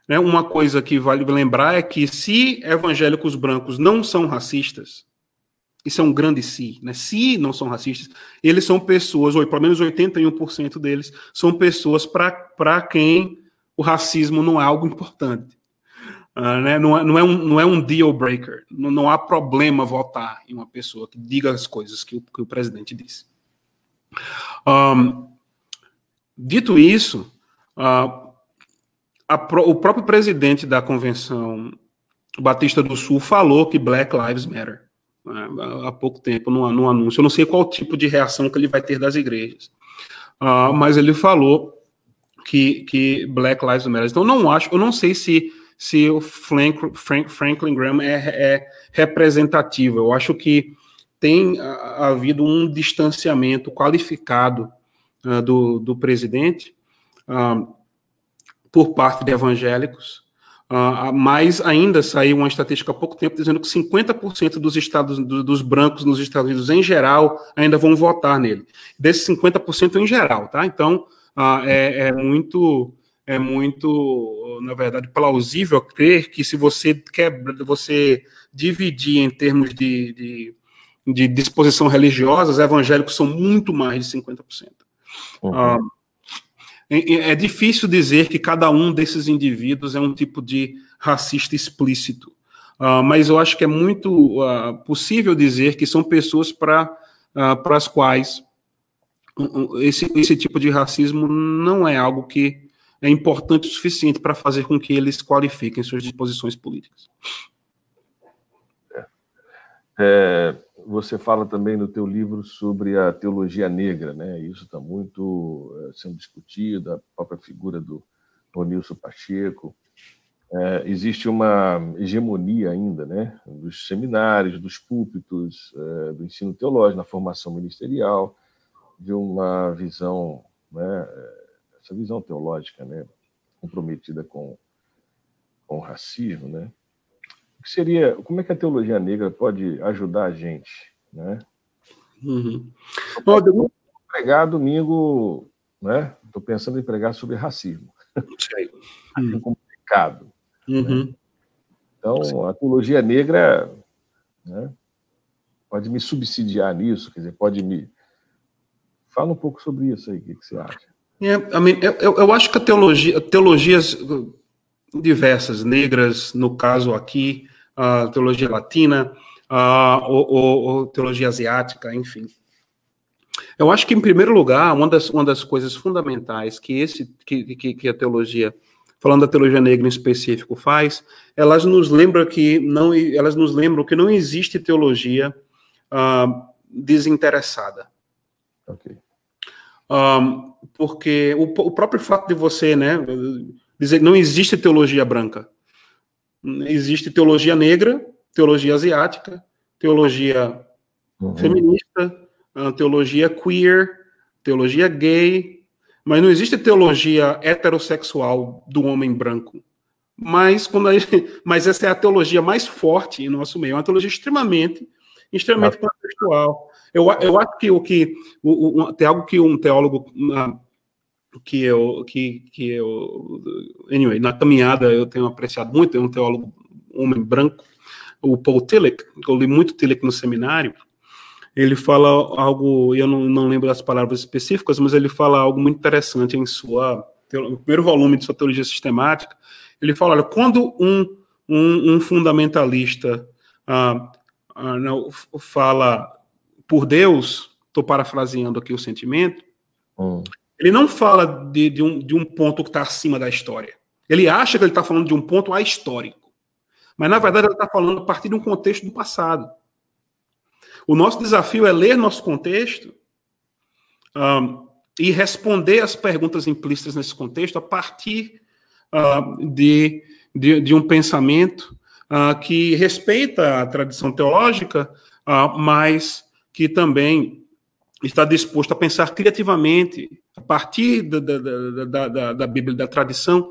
né, uma coisa que vale lembrar é que se evangélicos brancos não são racistas, isso é um grande se, né? Se não são racistas, eles são pessoas, ou pelo menos 81% deles, são pessoas para quem o racismo não é algo importante. Uh, né? não, é, não, é um, não é um deal breaker. Não, não, há problema votar em uma pessoa que diga as coisas que o, que o presidente disse. Um, dito isso, uh, o próprio presidente da convenção Batista do Sul falou que Black Lives Matter né, há pouco tempo no, anúncio. Eu não sei qual tipo de reação que ele vai ter das igrejas, uh, mas ele falou que, que Black Lives Matter. Então não acho, eu não sei se se o Frank, Frank, Franklin Graham é, é, representativo. Eu acho que tem havido um distanciamento qualificado uh, do, do presidente. Uh, por parte de evangélicos, uh, mas ainda saiu uma estatística há pouco tempo dizendo que 50% dos estados do, dos brancos nos Estados Unidos em geral ainda vão votar nele. Desses 50% em geral, tá? Então uh, é, é, muito é muito, na verdade, plausível crer que se você quer você dividir em termos de, de, de disposição religiosa, os evangélicos são muito mais de 50%. Uhum. Uh, é, é difícil dizer que cada um desses indivíduos é um tipo de racista explícito, uh, mas eu acho que é muito uh, possível dizer que são pessoas para uh, para as quais esse, esse tipo de racismo não é algo que é importante o suficiente para fazer com que eles qualifiquem suas disposições políticas. É. É, você fala também no teu livro sobre a teologia negra, né? Isso está muito é, sendo discutido, a própria figura do Ronilson Pacheco. É, existe uma hegemonia ainda, né? Dos seminários, dos púlpitos, é, do ensino teológico, na formação ministerial, de uma visão, né? Essa visão teológica, né? Comprometida com, com o racismo, né? que seria, como é que a teologia negra pode ajudar a gente, né? Uhum. Bom, pregar domingo né? Estou pensando em pregar sobre racismo. Sei. é complicado. Uhum. Né? Então, a teologia negra né, pode me subsidiar nisso, quer dizer, pode me. Fala um pouco sobre isso aí, o que, que você acha? É, eu, eu, acho que a teologia, teologias diversas, negras, no caso aqui, a teologia latina, a, ou, ou, ou, teologia asiática, enfim. Eu acho que, em primeiro lugar, uma das, uma das coisas fundamentais que, esse, que, que, que a teologia falando da teologia negra em específico, faz, elas nos lembram que não, elas nos lembram que não existe teologia uh, desinteressada. Ok. Um, porque o, o, próprio fato de você, né, dizer que não existe teologia branca, existe teologia negra, teologia asiática, teologia uhum. feminista, ah, teologia queer, teologia gay, mas não existe teologia heterossexual do homem branco. Mas, quando gente, (laughs) mas essa é a teologia mais forte em nosso meio, é uma teologia extremamente, extremamente ah. contextual. Eu, eu acho que o que o, o, tem algo que um teólogo uh, que eu que, que eu anyway na caminhada eu tenho apreciado muito é um teólogo homem branco o Paul Tillich eu li muito Tillich no seminário ele fala algo, eu não, não lembro das palavras específicas, mas ele fala algo muito interessante em sua, no primeiro volume de sua teologia sistemática. Ele fala, olha, quando um, um, um fundamentalista ah, ah, não, fala por Deus, estou parafraseando aqui o sentimento, hum. Ele não fala de, de, um, de um ponto que está acima da história. Ele acha que ele está falando de um ponto ahistórico. Mas, na verdade, ele está falando a partir de um contexto do passado. O nosso desafio é ler nosso contexto um, e responder as perguntas implícitas nesse contexto a partir uh, de, de, de, um pensamento uh, que respeita a tradição teológica, uh, mas que também está disposto a pensar criativamente a partir da, da, da, da, da Bíblia, da tradição,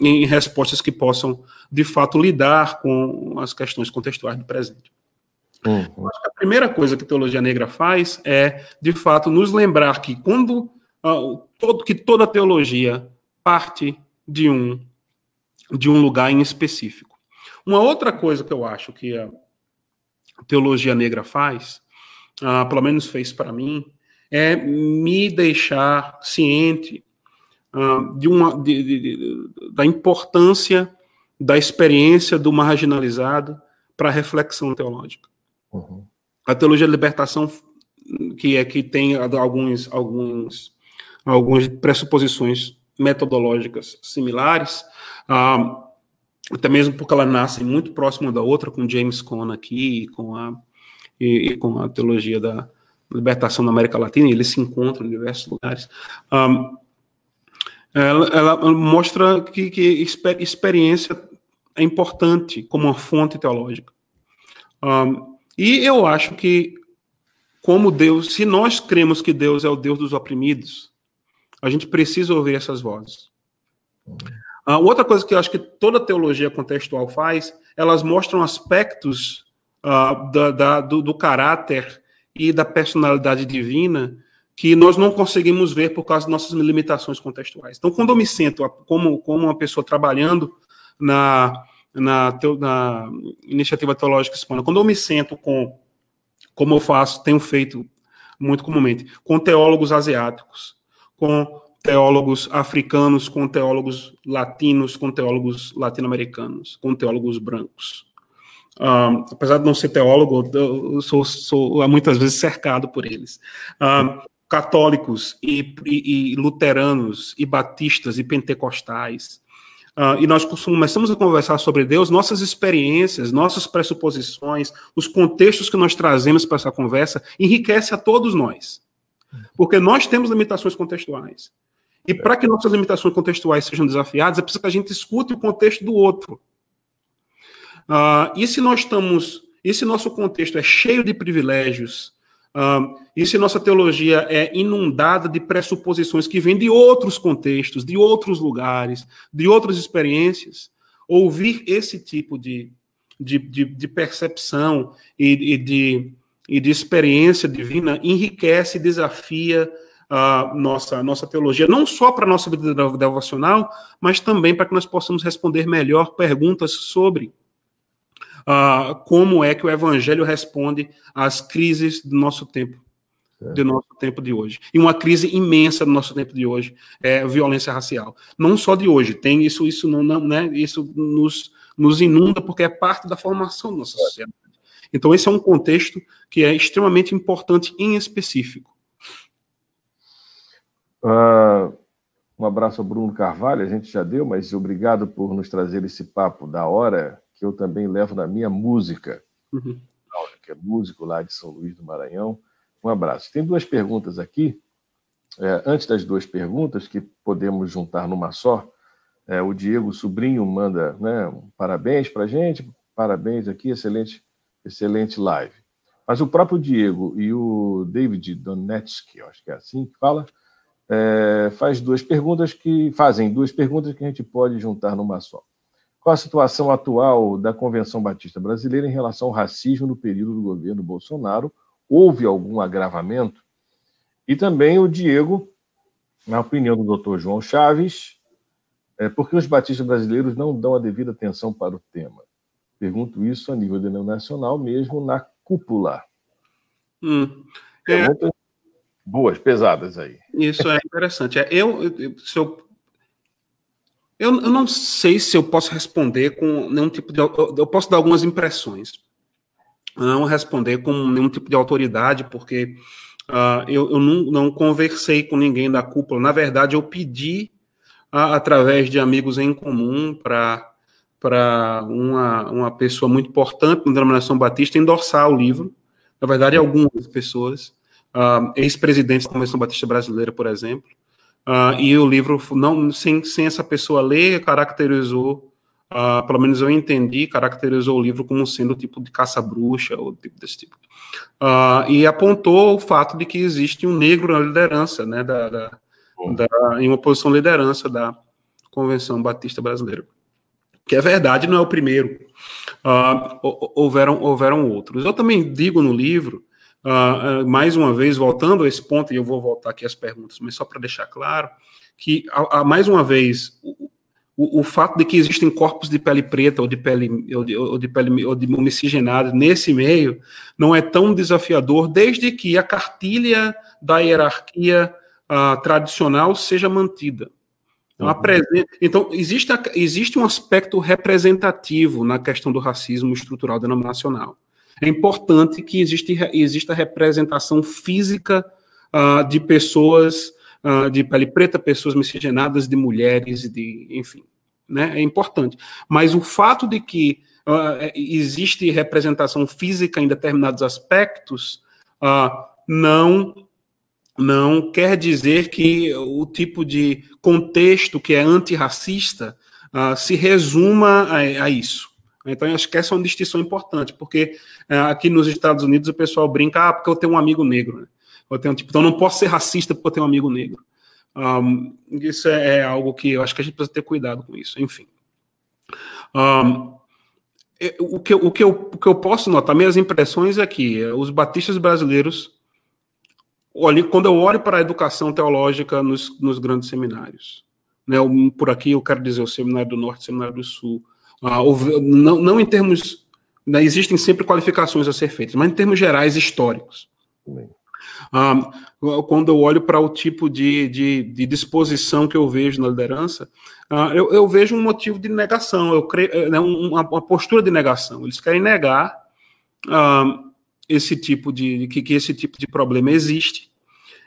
em respostas que possam, de fato, lidar com as questões contextuais do presente. Uhum. A primeira coisa que a teologia negra faz é, de fato, nos lembrar que quando uh, todo, que toda teologia parte de um de um lugar em específico. Uma outra coisa que eu acho que a teologia negra faz, uh, pelo menos fez para mim, é me deixar ciente uh, de uma de, de, de, da importância da experiência do marginalizado para a reflexão teológica. Uhum. A teologia da libertação, que é que tem alguns, alguns, algumas pressuposições metodológicas similares, ah, até mesmo porque ela nasce muito próxima da outra, com James Cone aqui, com a, e, e, com a teologia da libertação na América Latina, e eles se encontram em diversos lugares. Ah, ela, ela, mostra que, que experiência é importante como uma fonte teológica. Um, e eu acho que, como Deus, se nós cremos que Deus é o Deus dos oprimidos, a gente precisa ouvir essas vozes. A outra coisa que eu acho que toda teologia contextual faz, elas mostram aspectos uh, da, da, do, do, caráter e da personalidade divina que nós não conseguimos ver por causa das nossas limitações contextuais. Então, quando eu me sinto como, como uma pessoa trabalhando na, na, na iniciativa teológica hispana, quando eu me sento com, como eu faço, tenho feito muito comumente, com teólogos asiáticos, com teólogos africanos, com teólogos latinos, com teólogos latino-americanos, com teólogos brancos. Um, apesar de não ser teólogo, eu sou, sou muitas vezes cercado por eles. Um, católicos e, e, e, luteranos e batistas e pentecostais Uh, e nós começamos a conversar sobre Deus, nossas experiências, nossas pressuposições, os contextos que nós trazemos para essa conversa, enriquece a todos nós. Porque nós temos limitações contextuais. E para que nossas limitações contextuais sejam desafiadas, é preciso que a gente escute o contexto do outro. Uh, e se nós estamos, e se nosso contexto é cheio de privilégios, um, e se nossa teologia é inundada de pressuposições que vêm de outros contextos, de outros lugares, de outras experiências, ouvir esse tipo de, de, de, de percepção e, e, de, e de experiência divina enriquece, desafia a nossa, nossa teologia, não só para a nossa vida devocional, mas também para que nós possamos responder melhor perguntas sobre uh, como é que o evangelho responde às crises do nosso tempo, é. do nosso tempo de hoje. E uma crise imensa do nosso tempo de hoje é a violência racial. Não só de hoje, tem isso, isso não, não né, isso nos, nos inunda porque é parte da formação da nossa sociedade. Então esse é um contexto que é extremamente importante em específico. Uh, um abraço ao Bruno Carvalho, a gente já deu, mas obrigado por nos trazer esse papo da hora que eu também levo na minha música. Uhum. Que é músico lá de São Luís do Maranhão. Um abraço. Tem duas perguntas aqui. É, antes das duas perguntas, que podemos juntar numa só, é, o Diego Sobrinho manda né, um parabéns para a gente, parabéns aqui, excelente, excelente live. Mas o próprio Diego e o David Donetsky, acho que é assim que fala, é, faz duas perguntas que fazem duas perguntas que a gente pode juntar numa só. Qual a situação atual da Convenção Batista Brasileira em relação ao racismo no período do governo Bolsonaro? Houve algum agravamento? E também o Diego, na opinião do doutor João Chaves, é, por que os batistas brasileiros não dão a devida atenção para o tema? Pergunto isso a nível denominacional, mesmo na cúpula. Hum. É... Boas, pesadas aí. Isso é interessante. É, eu, se eu eu, eu, não sei se eu posso responder com nenhum tipo de. Eu posso dar algumas impressões. Não responder com nenhum tipo de autoridade, porque uh, eu, eu não, não, conversei com ninguém da cúpula. Na verdade, eu pedi, uh, através de amigos em comum, para para uma, uma pessoa muito importante na denominação batista endorçar o livro. Na verdade, algumas pessoas, uh, ex-presidentes da Convenção Batista Brasileira, por exemplo, Uh, e o livro, não sem, sem essa pessoa ler, caracterizou, uh, pelo menos eu entendi, caracterizou o livro como sendo tipo de caça-bruxa, ou tipo desse tipo. Uh, e apontou o fato de que existe um negro na liderança, né, da, da, da, em uma posição de liderança da Convenção Batista Brasileira. Que é verdade, não é o primeiro. houveram, houveram outros. Eu também digo no livro Uh, uh, mais uma vez, voltando a esse ponto, e eu vou voltar aqui às perguntas, mas só para deixar claro, que, a, a, mais uma vez, o, o, o, fato de que existem corpos de pele preta ou de pele, ou de, ou de pele ou de miscigenada nesse meio não é tão desafiador, desde que a cartilha da hierarquia uh, tradicional seja mantida. Então, uhum. então existe, existe um aspecto representativo na questão do racismo estrutural denominacional é importante que existe, exista representação física uh, de pessoas uh, de pele preta, pessoas miscigenadas, de mulheres, de enfim, né? É importante. Mas o fato de que uh, existe representação física em determinados aspectos não não quer dizer que o tipo de contexto que é antirracista se resuma a, a isso. Então, acho que essa é uma distinção importante, porque é, aqui nos Estados Unidos o pessoal brinca, ah, porque eu tenho um amigo negro. Né? Eu tenho, tipo, então, não posso ser racista porque eu tenho um amigo negro. Um, isso é, é, algo que eu acho que a gente precisa ter cuidado com isso, enfim. Um, o, que, o, que eu, o que eu posso notar, minhas impressões é que é, os batistas brasileiros, olhe, quando eu olho para a educação teológica nos, nos grandes seminários, né, por aqui eu quero dizer o Seminário do Norte, o Seminário do Sul, ah, não, não em termos. Né, existem sempre qualificações a ser feitas, mas em termos gerais históricos. Ah, quando eu olho para o tipo de, de, de, disposição que eu vejo na liderança, ah, eu, eu, vejo um motivo de negação, eu creio, eh, né, uma, uma, postura de negação. Eles querem negar ah, esse tipo de que, que, esse tipo de problema existe.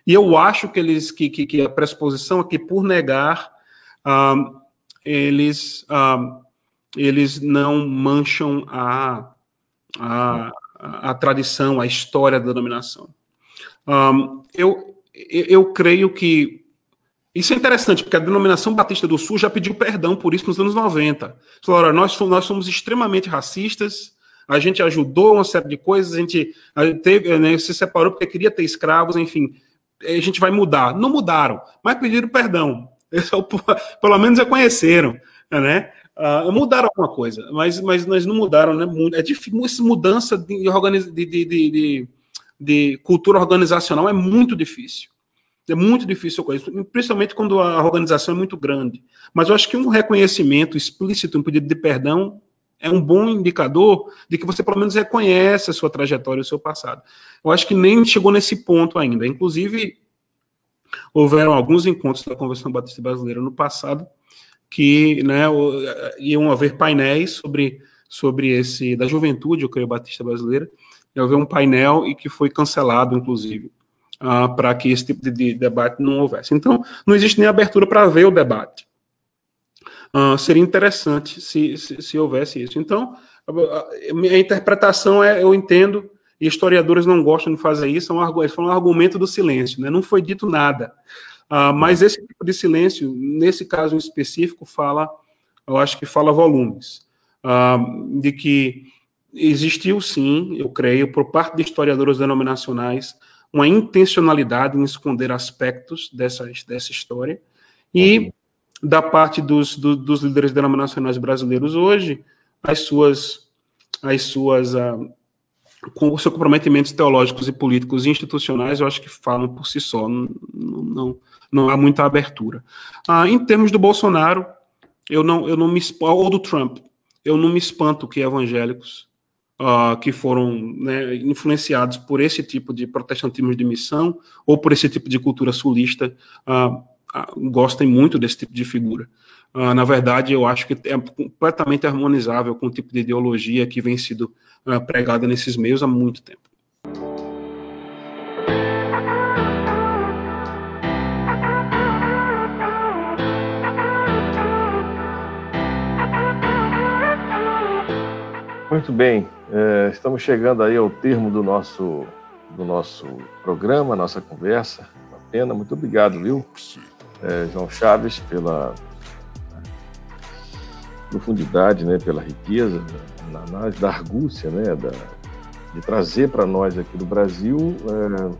E eu acho que eles que, que, que a pressuposição é que por negar ah, eles eles não mancham a, a, a tradição, a história da denominação. Um, eu, eu creio que isso é interessante, porque a denominação Batista do Sul já pediu perdão por isso nos anos 90. Falou, nós, nós somos extremamente racistas, a gente ajudou uma série de coisas, a gente, teve, né, se separou porque queria ter escravos, enfim, a gente vai mudar. Não mudaram, mas pediram perdão. (laughs) Pelo menos reconheceram, né? Uh, mudaram alguma coisa, mas, mas, mas não mudaram, né? É difícil, essa mudança de, de, de, de, cultura organizacional é muito difícil. É muito difícil com isso, principalmente quando a organização é muito grande. Mas eu acho que um reconhecimento explícito, um pedido de perdão, é um bom indicador de que você pelo menos reconhece a sua trajetória, o seu passado. Eu acho que nem chegou nesse ponto ainda. Inclusive, houveram alguns encontros da Convenção Batista Brasileira no passado que né, iam haver painéis sobre, sobre esse da juventude, eu creio, Batista Brasileira, ia haver um painel e que foi cancelado, inclusive uh, para que esse tipo de, de, debate não houvesse. Então, não existe nem abertura para ver o debate. Uh, seria interessante se, se, se, houvesse isso. Então, a, minha interpretação é, eu entendo, e historiadores não gostam de fazer isso, é um, eles falam um argumento do silêncio, né? não foi dito nada. Uh, mas esse tipo de silêncio, nesse caso em específico, fala, eu acho que fala volumes, uh, de que existiu sim, eu creio, por parte de historiadores denominacionais, uma intencionalidade em esconder aspectos dessa, dessa história. E da parte dos, do, dos líderes denominacionais brasileiros hoje, as suas, as suas uh, com seus comprometimentos teológicos e políticos e institucionais, eu acho que falam por si só, não, não, não há muita abertura. Ah, em termos do Bolsonaro, eu não, eu não me ou do Trump, eu não me espanto que evangélicos uh, que foram né, influenciados por esse tipo de protestantismo de missão ou por esse tipo de cultura sulista uh, gostem muito desse tipo de figura. na verdade, eu acho que é completamente harmonizável com o tipo de ideologia que vem sido pregada nesses meios há muito tempo. Muito bem, é, estamos chegando aí ao termo do nosso, do nosso programa, nossa conversa. Uma pena, muito obrigado, viu, é, João Chaves, pela profundidade, né, pela riqueza, na análise da argúcia, né, da, de trazer para nós aqui do Brasil, é,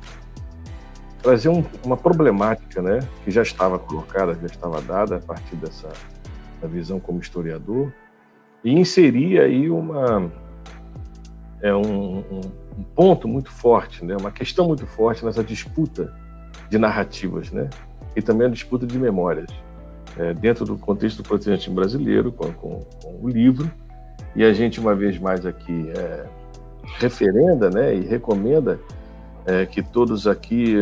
trazer um, uma problemática, né, que já estava colocada, já estava dada a partir dessa da visão como historiador, e inserir aí uma é um, um, um, ponto muito forte, né? uma questão muito forte nessa disputa de narrativas, né? E também a disputa de memórias, é, dentro do contexto do brasileiro, com, com, com, o livro, e a gente, uma vez mais aqui, é, referenda né? e recomenda é, que todos aqui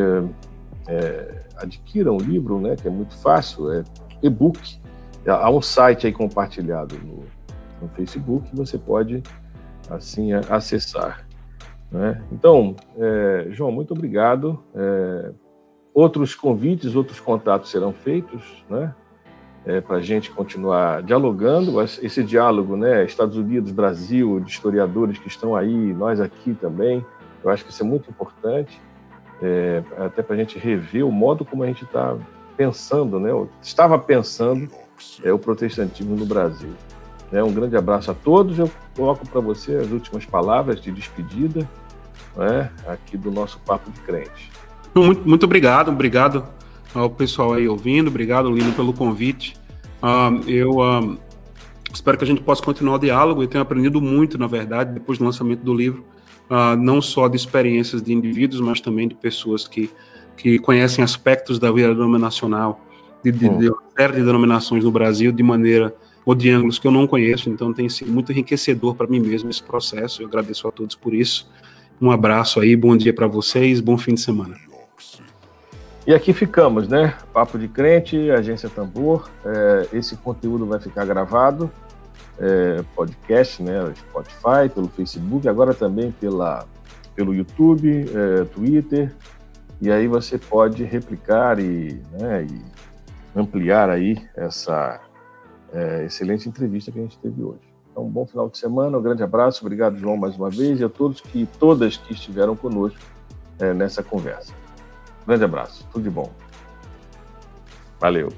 é, é, adquiram o livro, né? que é muito fácil, é e-book, há um site aí compartilhado no, no Facebook, você pode assim acessar. Né? Então, é, João, muito obrigado. É, outros convites, outros contatos serão feitos, né? É, para a gente continuar dialogando. Esse diálogo, né? Estados Unidos, Brasil, de historiadores que estão aí, nós aqui também. Eu acho que isso é muito importante, é, até para a gente rever o modo como a gente está pensando, né? Estava pensando é, o protestantismo no Brasil. Né? Um grande abraço a todos. Eu coloco para você as últimas palavras de despedida né? aqui do nosso Papo de Crente. Muito, muito obrigado, obrigado ao pessoal aí ouvindo, obrigado, Lino, pelo convite. Uh, eu uh, espero que a gente possa continuar o diálogo. Eu tenho aprendido muito, na verdade, depois do lançamento do livro, uh, não só de experiências de indivíduos, mas também de pessoas que, que conhecem aspectos da vida denominacional, de, de, de, de série de denominações no Brasil, de maneira ou de ângulos que eu não conheço, então tem sido muito enriquecedor para mim mesmo esse processo. Eu agradeço a todos por isso. Um abraço aí, bom dia para vocês, bom fim de semana. E aqui ficamos, né? Papo de Crente, Agência Tambor. É, esse conteúdo vai ficar gravado, é, podcast, né? Spotify, pelo Facebook, agora também pela, pelo YouTube, é, Twitter. E aí você pode replicar e, né, e ampliar aí essa, é, excelente entrevista que a gente teve hoje. Então, um bom final de semana, um grande abraço, obrigado, João, mais uma vez, e a todos que, todas que estiveram conosco é, nessa conversa. Grande abraço, tudo de bom. Valeu.